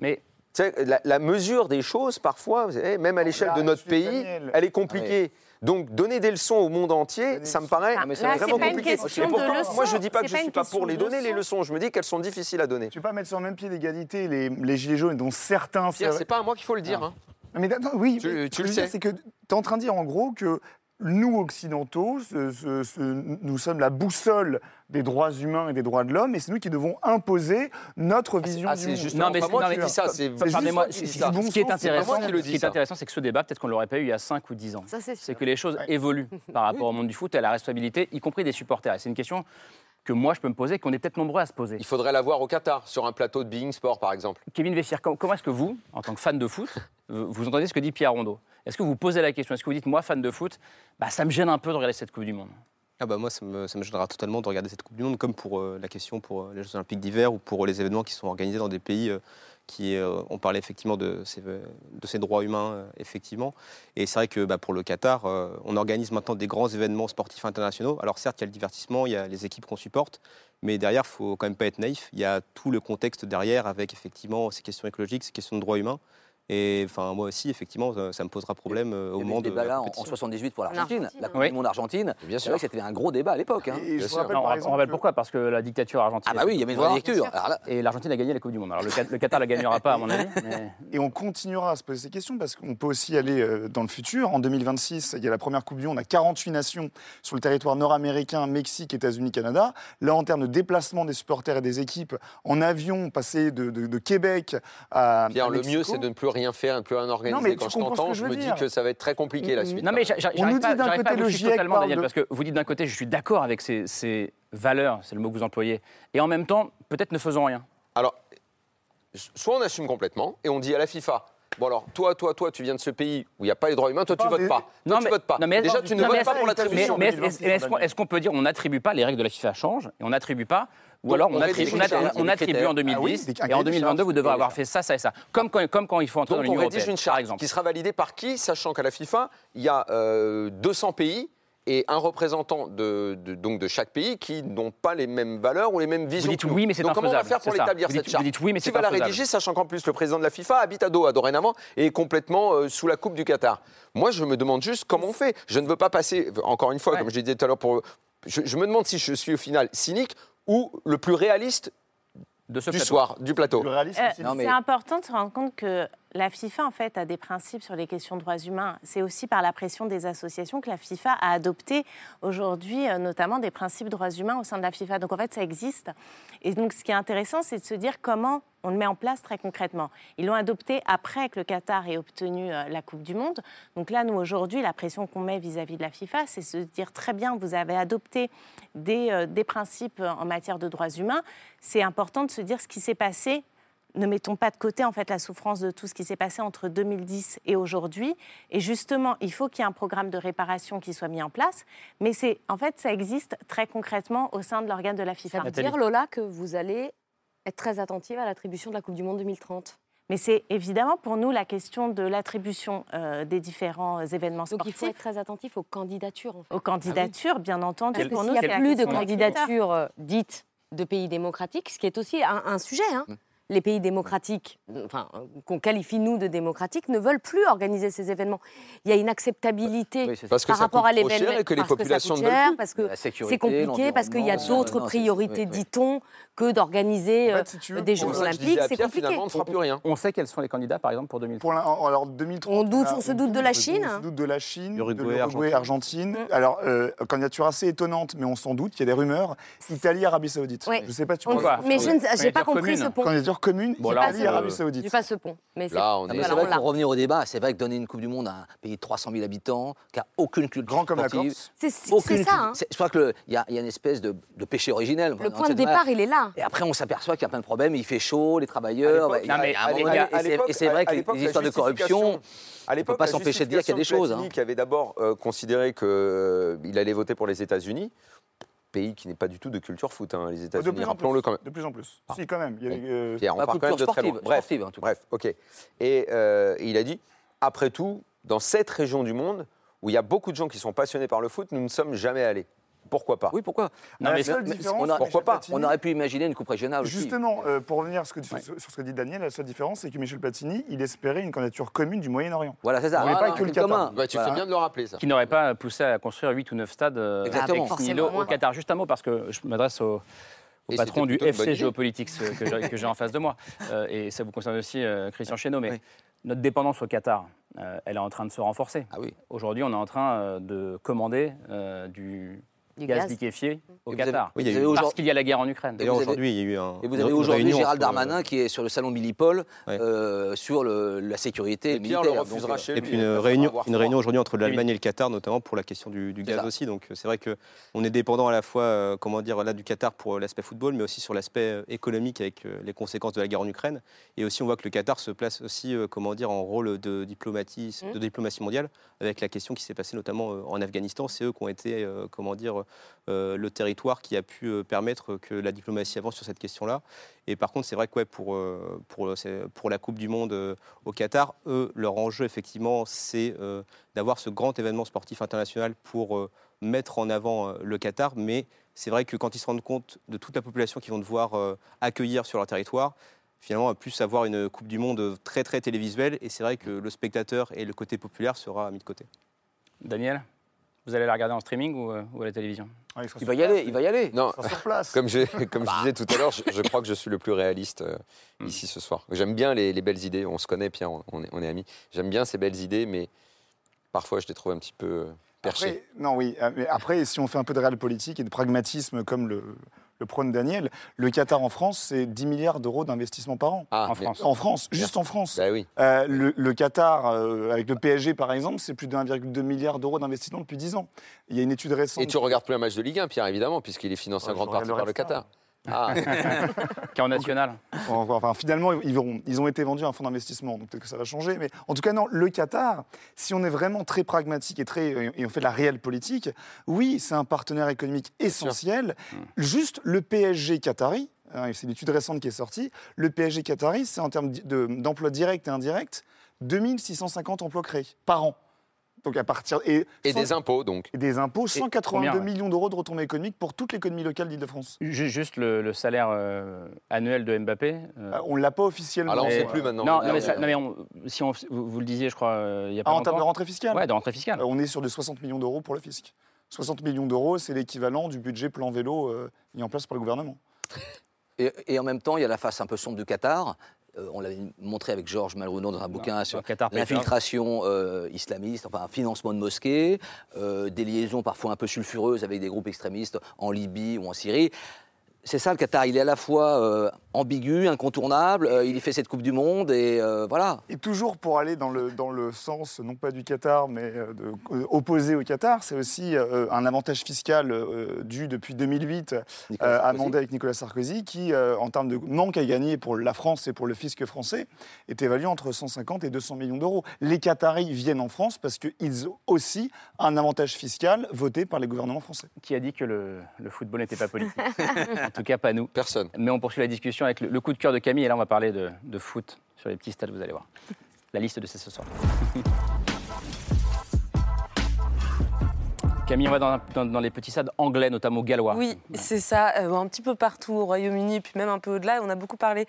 Mais la, la mesure des choses, parfois, vous savez, même à l'échelle de notre pays, elle est compliquée. Donc, donner des leçons au monde entier, ça me paraît Ah, mais c'est- là, vraiment pas une compliqué. question Et pourtant, de leçons, moi, je ne dis pas que je ne suis une pas pour les donner, les leçons. Je me dis qu'elles sont difficiles à donner. Tu ne peux pas mettre sur le même pied d'égalité les, les gilets jaunes, dont certains. C'est pas à moi qu'il faut le dire. hein. Mais attends, oui, Tu- tu le sais. C'est que tu es en train de dire en gros que nous, occidentaux, ce- ce- ce- nous sommes la boussole des droits humains et des droits de l'homme, et c'est nous qui devons imposer notre vision ah, du c'est monde. justement Non, mais, pas moi non, mais- dis ça, c'est qui ce- ça. ce qui est intéressant, moi ce c'est que ce débat, peut-être qu'on l'aurait pas eu il y a 5 ou 10 ans. Ça, c'est C'est que les choses évoluent par rapport au monde du foot et à la responsabilité, y compris des supporters. Et c'est une question que moi, je peux me poser, qu'on est peut-être nombreux à se poser. Il faudrait la voir au Qatar, sur un plateau de Being Sport, par exemple. Kevin Vessière, com- comment est-ce que vous, en tant que fan de foot, vous vous entendez ce que dit Pierre Rondeau? Est-ce que vous posez la question? Est-ce que vous dites, moi, fan de foot, bah, ça me gêne un peu de regarder cette Coupe du Monde? Ah bah moi, ça me, ça me gênera totalement de regarder cette Coupe du Monde, comme pour euh, la question pour euh, les Jeux Olympiques d'hiver ou pour les événements qui sont organisés dans des pays euh, qui euh, on parlait effectivement de ces, ces droits humains, euh. Et c'est vrai que bah, pour le Qatar, euh, on organise maintenant des grands événements sportifs internationaux. Alors certes, il y a le divertissement, il y a les équipes qu'on supporte, mais derrière, il faut quand même pas être naïf. Il y a tout le contexte derrière avec effectivement ces questions écologiques, ces questions de droits humains. Et enfin, moi aussi, effectivement, ça, ça me posera problème euh, au Il y avait moment le de débat la là en, en compétition. 78 pour l'Argentine, la Coupe du Monde Argentine. Bien sûr. c'était un gros débat à l'époque. hein. Et je vous rappelle, Non, on, par on exemple, rappelle que- pourquoi Parce que la dictature argentine. Ah bah oui, il y avait une vraie dictature. Là- Et l'Argentine a gagné la Coupe du Monde. Alors le, le Qatar la gagnera pas, à mon avis. mais- Et on continuera à se poser ces questions parce qu'on peut aussi aller euh, dans le futur. En 2026, il y a la première Coupe du Monde à 48 nations sur le territoire nord-américain, Mexique, États-Unis, Canada. Là, en termes de déplacement des supporters et des équipes, en avion, passer de, de- de Québec à. Pierre, à le mieux, c'est de ne plus rien faire, de ne plus rien organiser. mais Quand tu je t'entends, je me dis que ça va être très compliqué la suite. Non, mais On j'arrive nous pas, dit d'un côté le GIEC totalement, parle Daniel, de- parce que vous dites d'un côté, je suis d'accord avec ces, ces valeurs, c'est le mot que vous employez, et en même temps, peut-être ne faisons rien. Alors, soit on assume complètement et on dit à la FIFA. Bon alors, toi, toi, toi, tu viens de ce pays où il n'y a pas les droits humains, toi tu parles votes pas. Toi, tu votes pas. non, mais- Déjà, tu ne non, mais votes pas pour mais- l'attribution. Mais, est-ce est-ce qu'on est-ce qu'on peut dire on n'attribue pas, les règles de la FIFA changent, et on n'attribue pas, ou Donc, alors on attribue, on, charte, attribue- on en 2010, Ah oui, et en des 2022, charges. vous devez avoir fait ça, ça et ça. Comme quand, comme quand il faut entrer Donc dans on l'Union rédige européenne, une par charte exemple. qui sera validée par qui, sachant qu'à la FIFA, il y a euh, 200 pays et un représentant de, de- donc de chaque pays qui n'ont pas les mêmes valeurs ou les mêmes visions. dites que nous. oui, mais c'est Donc comment on va faire pour l'établir Vous cette dites- charte vous dites oui, mais Qui va la rédiger, sachant qu'en plus le président de la FIFA habite à Doha dorénavant et est complètement euh, sous la coupe du Qatar. Moi, je me demande juste comment on fait. Je ne veux pas passer, encore une fois, comme je l'ai dit tout à l'heure, pour... je, je me demande si je suis au final cynique ou le plus réaliste de ce du plateau. soir, du plateau. Euh, C'est important de se rendre compte que la FIFA, en fait, a des principes sur les questions de droits humains. C'est aussi par la pression des associations que la FIFA a adopté aujourd'hui, euh, notamment des principes de droits humains au sein de la FIFA. Donc, en fait, ça existe. Et donc, ce qui est intéressant, c'est de se dire comment on le met en place très concrètement. Ils l'ont adopté après que le Qatar ait obtenu euh, la Coupe du Monde. Donc là, nous, aujourd'hui, la pression qu'on met vis-à-vis de la FIFA, c'est se dire très bien, vous avez adopté des, euh, des principes en matière de droits humains. C'est important de se dire ce qui s'est passé ne mettons pas de côté en fait la souffrance de tout ce qui s'est passé entre 2010 et aujourd'hui. Et justement, il faut qu'il y ait un programme de réparation qui soit mis en place. Mais c'est en fait, ça existe très concrètement au sein de l'organe de la FIFA. Ça veut dire, Lola, que vous allez être très attentive à l'attribution de la Coupe du Monde 2030 Mais c'est évidemment pour nous la question de l'attribution euh, des différents événements Donc il sportifs. faut être très attentif aux candidatures. En fait. Aux candidatures, bien entendu. Parce Pour s'il nous, n'y c'est a plus de candidatures euh, dites de pays démocratiques, ce qui est aussi un, un sujet. hein. Les pays démocratiques, enfin, qu'on qualifie nous de démocratiques, ne veulent plus organiser ces événements. Il y a une acceptabilité Oui, ça. Parce par ça rapport à l'événement. et que les parce ça populations coûte cher, plus. Parce que c'est compliqué, parce qu'il y a d'autres priorités, oui, oui. dit-on, que d'organiser En fait, euh, si des Jeux ça que je Olympiques. C'est compliqué. on ne fera plus rien. On sait quels sont les candidats, par exemple, pour 2030. Pour l'in- alors 2030, On doute- là, on se doute de la on Chine. se doute de la Chine, Uruguay, de l'Uruguay, Argentine. Alors, euh, candidature assez étonnante, mais on s'en doute. Il y a des rumeurs. Italie, Arabie Saoudite. Je ne sais pas. Tu On- penses- mais je j'ai pas compris ce point. Candidature commune Bon, Italie, là, on peut- Arabie Saoudite. J'ai pas ce pont. Mais c'est voilà, on l'a. pour revenir au débat, c'est vrai que donner une Coupe du Monde à un pays de 300 000 habitants, qui n'a aucune culture Grand comme la sportive, Corse. C'est- aucune ça, hein. Je crois qu'il y, a il y a une espèce de, de péché originel. Le point de départ, il est là. Et après, on s'appelle qu'il y a plein de problèmes, il fait chaud, les travailleurs. Bah, l'époque- l'époque- et c'est- l'époque- vrai que l'époque, les histoires de corruption, on à ne peut l'époque, pas s'empêcher de dire qu'il y a des choses. hein. Qui avait d'abord euh, considéré qu'il allait voter pour les États-Unis, pays qui n'est pas du tout de culture foot, hein, les États-Unis, en rappelons-le quand même. De plus en plus. Si, quand même. Il y a, euh, Pierre, on Pas part quand même culture de très loin. sportive, Bref, sportive, en tout cas. bref, ok. Et euh, il a dit, après tout, dans cette région du monde où il y a beaucoup de gens qui sont passionnés par le foot, nous ne sommes jamais allés. Pourquoi pas Oui, pourquoi La mais- seule mais- différence, on a- Pourquoi pas Platini- On aurait pu imaginer une coupe régionale aussi. Justement, euh, pour revenir sur ce, que, sur- sur ce que dit Daniel, la seule différence, c'est que Michel Platini, il espérait une candidature commune du Moyen-Orient. Voilà, c'est ça. Voilà, pas que le. Qatar. Bah, Tu fais bien de le rappeler, ça. Qui n'aurait pas poussé à construire 8 ou 9 stades euh, Exactement. au Qatar. Juste un mot, parce que je m'adresse au, patron du FC. Géopolitics que j'ai- en face de moi. Euh, et ça vous concerne aussi, euh, Christian Chesneau. Mais Oui. notre dépendance au Qatar, euh, elle est en train de se renforcer. Ah oui. Aujourd'hui, on est en train euh, de commander euh, du, Du gaz, gaz. liquéfié au vous avez- Qatar. Oui, eu- Parce qu'il y a la guerre en Ukraine. Et aujourd'hui, il y a eu un. Et vous une- avez aujourd'hui réunion Gérald entre- Darmanin qui est sur le salon Millipol Ouais. euh, sur le- la sécurité Et Pierre militaire. le refusera Donc, euh, chez Et puis une réunion, une réunion aujourd'hui entre l'Allemagne et le Qatar, notamment pour la question du, gaz ça. aussi. Donc euh, c'est vrai que on est dépendant à la fois, euh, comment dire, là du Qatar pour l'aspect football, mais aussi sur l'aspect euh, économique avec euh, les conséquences de la guerre en Ukraine. Et aussi on voit que le Qatar se place aussi, euh, comment dire, en rôle de diplomatie, Mm. de diplomatie mondiale, avec la question qui s'est passée notamment euh, en Afghanistan. C'est eux qui ont été, euh, comment dire, euh, le territoire qui a pu euh, permettre que la diplomatie avance sur cette question-là. Et par contre, c'est vrai que pour, euh, pour, la Coupe du Monde euh, au Qatar, eux, leur enjeu, effectivement, c'est euh, d'avoir ce grand événement sportif international pour euh, mettre en avant euh, le Qatar. Mais c'est vrai que quand ils se rendent compte de toute la population qu'ils vont devoir euh, accueillir sur leur territoire, finalement, plus avoir une Coupe du Monde très, très télévisuelle. Et c'est vrai que le spectateur et le côté populaire sera mis de côté. Daniel, vous allez la regarder en streaming ou, euh, ou à la télévision Ah, Il va y place, aller, il va y aller. Non, sera sur place. comme, j'ai- comme je disais tout à l'heure, je, je crois que je suis le plus réaliste euh, Hmm. ici ce soir. J'aime bien les, les belles idées. On se connaît, Pierre, on, on est, on est amis. J'aime bien ces belles idées, mais parfois je les trouve un petit peu euh, perchées. Après, non, oui. euh, Mais après, si on fait un peu de réel politique et de pragmatisme comme le, le prône Daniel, le Qatar en France, c'est 10 milliards d'euros d'investissement par an. Ah, En France. En France, juste en France. Oui. Euh, le, le Qatar, euh, avec le PSG par exemple, c'est plus de 1,2 milliard d'euros d'investissement depuis 10 ans. Il y a une étude récente. Et tu regardes plus un match de Ligue 1, Pierre, évidemment, puisqu'il est financé Ouais, en grande partie par le le Qatar. Ah, Qui est en national. Enfin, finalement, ils, verront. ils ont été vendus à un fonds d'investissement, donc peut-être que ça va changer. Mais en tout cas, non, le Qatar, si on est vraiment très pragmatique et, très, et on fait de la réelle politique, oui, c'est un partenaire économique essentiel. Juste le PSG qatari, hein, c'est une étude récente qui est sortie, le PSG qatari, c'est en termes d'emplois directs et indirects, 2650 emplois créés par an. Donc à partir et, des impôts, donc. et des impôts, 182 combien, ouais. millions d'euros de retombées économiques pour toute l'économie locale d'Île-de-France. Ju- Juste le, le salaire euh, annuel de Mbappé. euh, Euh, on ne l'a pas officiellement. Ah là, on ne sait plus maintenant. Non, mais, on- ça- non, mais on- si on, vous, vous le disiez, je crois, euh, il y a pas Ah, en termes de rentrée fiscale Ouais, de rentrée fiscale. Euh, On est sur de 60 millions d'euros pour le fisc. 60 millions d'euros, c'est l'équivalent du budget plan vélo euh, mis en place par le gouvernement. Et, et en même temps, il y a la face un peu sombre du Qatar. Euh, on l'avait montré avec Georges Malronot dans un bouquin sur l'infiltration euh, islamiste, enfin un financement de mosquées, euh, des liaisons parfois un peu sulfureuses avec des groupes extrémistes en Libye ou en Syrie. C'est ça le Qatar, il est à la fois ambigu, incontournable, euh, il y fait cette Coupe du Monde et euh, voilà. Et toujours pour aller dans le, dans le sens, non pas du Qatar, mais euh, de, euh, opposé au Qatar, c'est aussi euh, un avantage fiscal euh, dû depuis 2008, Nicolas euh, Sarkozy. amendé avec Nicolas Sarkozy, qui, euh, en termes de manque à gagner pour la France et pour le fisc français, est évalué entre 150 et 200 millions d'euros. Les Qataris viennent en France parce qu'ils ont aussi un avantage fiscal voté par les gouvernements français. Qui a dit que le, le football n'était pas politique? En tout cas, pas nous. Personne. Mais on poursuit la discussion avec le, coup de cœur de Camille. Et là, on va parler de, de foot sur les petits stades, vous allez voir. La liste de c'est ce soir. Camille, on va dans, les petits stades anglais, notamment gallois. Oui, c'est ça, euh, un petit peu partout au Royaume-Uni, puis même un peu au-delà. On a beaucoup parlé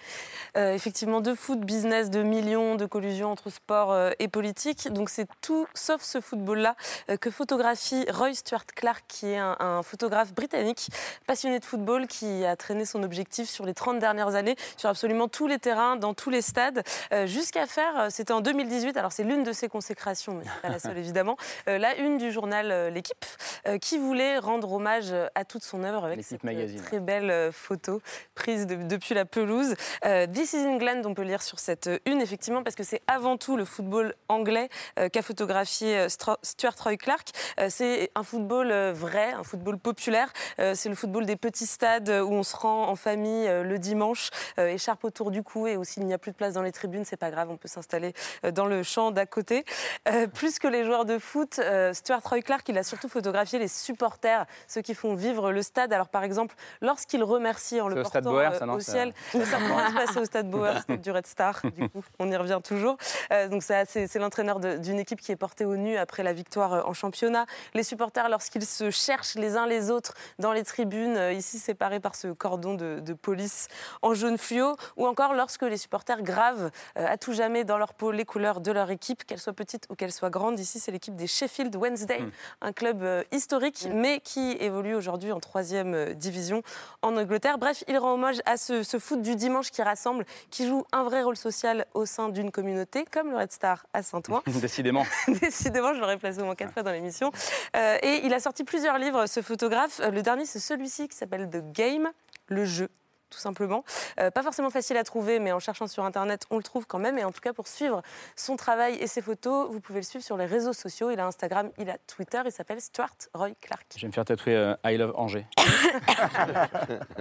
euh, effectivement de foot, business, de millions, de collusion entre sport euh, et politique. Donc c'est tout sauf ce football-là que photographie Roy Stuart Clark, qui est un, photographe britannique passionné de football, qui a traîné son objectif sur les 30 dernières années, sur absolument tous les terrains, dans tous les stades, jusqu'à faire, c'était en 2018, alors c'est l'une de ses consécrations, mais pas la seule évidemment, la une du journal L'équipe, euh, qui voulait rendre hommage à toute son œuvre avec cette euh, magazine. très belle euh, photo prise de- depuis la pelouse. Euh, This is England, on peut lire sur cette euh, une, effectivement, parce que c'est avant tout le football anglais euh, qu'a photographié euh, Stuart Roy Clark. Euh, c'est un football euh, vrai, un football populaire. Euh, c'est le football des petits stades euh, où on se rend en famille euh, le dimanche, euh, écharpe autour du cou, et aussi il n'y a plus de place dans les tribunes, c'est pas grave, on peut s'installer euh, dans le champ d'à côté. Euh, plus que les joueurs de foot, euh, Stuart Roy Clark, il a surtout les supporters, ceux qui font vivre le stade. Alors par exemple, lorsqu'il remercie en C'est le au portant Bauer, euh, ça, non au Ça- ciel, ça pourrait se passer au Stade Bauer, stade du Red Star, du coup, on y revient toujours. Euh, donc ça, c'est l'entraîneur d'une équipe qui est portée au nu après la victoire euh, en championnat. Les supporters, lorsqu'ils se cherchent les uns les autres dans les tribunes, euh, ici séparés par ce cordon de, de police en jaune fluo, ou encore lorsque les supporters gravent euh, à tout jamais dans leur peau les couleurs de leur équipe, qu'elle soit petite ou qu'elle soit grande. Ici, c'est l'équipe des Sheffield Wednesday, un club euh, historique, mais qui évolue aujourd'hui en troisième euh, division en Angleterre. Bref, il rend hommage à ce, ce foot du dimanche qui rassemble, qui joue un vrai rôle social au sein d'une communauté, comme le Red Star à Saint-Ouen. Décidément. Décidément, je l'aurais placé au moins quatre fois dans l'émission. Euh, et il a sorti plusieurs livres, ce photographe. Euh, Le dernier, c'est celui-ci qui s'appelle The Game, le jeu tout simplement. Euh, pas forcément facile à trouver, mais en cherchant sur Internet, on le trouve quand même. Et en tout cas, pour suivre son travail et ses photos, vous pouvez le suivre sur les réseaux sociaux. Il a Instagram, il a Twitter, il s'appelle Stuart Roy Clark. Je vais me faire tatouer euh, I Love Angers.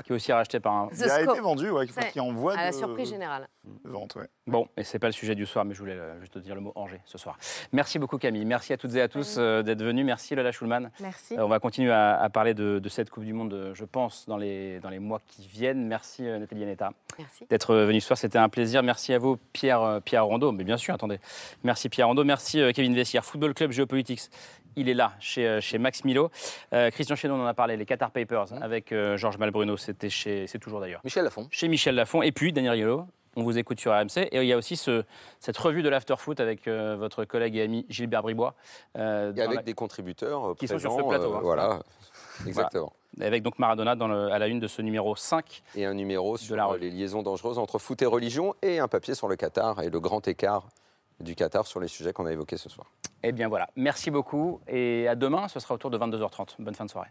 qui est aussi racheté par un. Il a été vendu, ouais, qui envoie à la de- surprise générale. vente, ouais. Bon, et c'est pas le sujet du soir, mais je voulais euh, juste dire le mot Angers ce soir. Merci beaucoup Camille, merci à toutes et à tous euh, d'être venus, merci Lola Schulman. Merci. On va continuer à, à parler de, de cette Coupe du Monde, je pense, dans les, dans les mois qui viennent. Merci euh, Nathalie Anetta Merci. d'être euh, venue ce soir, c'était un plaisir. Merci à vous Pierre, euh, Pierre Rondeau, mais bien sûr, attendez. Merci Pierre Rondeau, merci Kevin Vessière, Football Club Géopolitics. Il est là, chez, chez Max Milo. Euh, Christian Chénon, on en a parlé, les Qatar Papers, avec euh, Georges Malbruno, c'était chez, c'est toujours d'ailleurs. Michel Lafont. Chez Michel Lafont. Et puis, Daniel Riolo, on vous écoute sur RMC. Et il y a aussi ce- cette revue de l'afterfoot avec euh, votre collègue et ami Gilbert Bribois. euh, Et avec la- des contributeurs Qui sont sur ce plateau, euh, hein. voilà, exactement. Voilà. Avec donc Maradona dans le- à la une de ce numéro 5. Et un numéro sur la les liaisons dangereuses entre foot et religion et un papier sur le Qatar et le grand écart du Qatar sur les sujets qu'on a évoqués ce soir. Eh bien voilà, merci beaucoup. Et à demain, ce sera autour de 22h30. Bonne fin de soirée.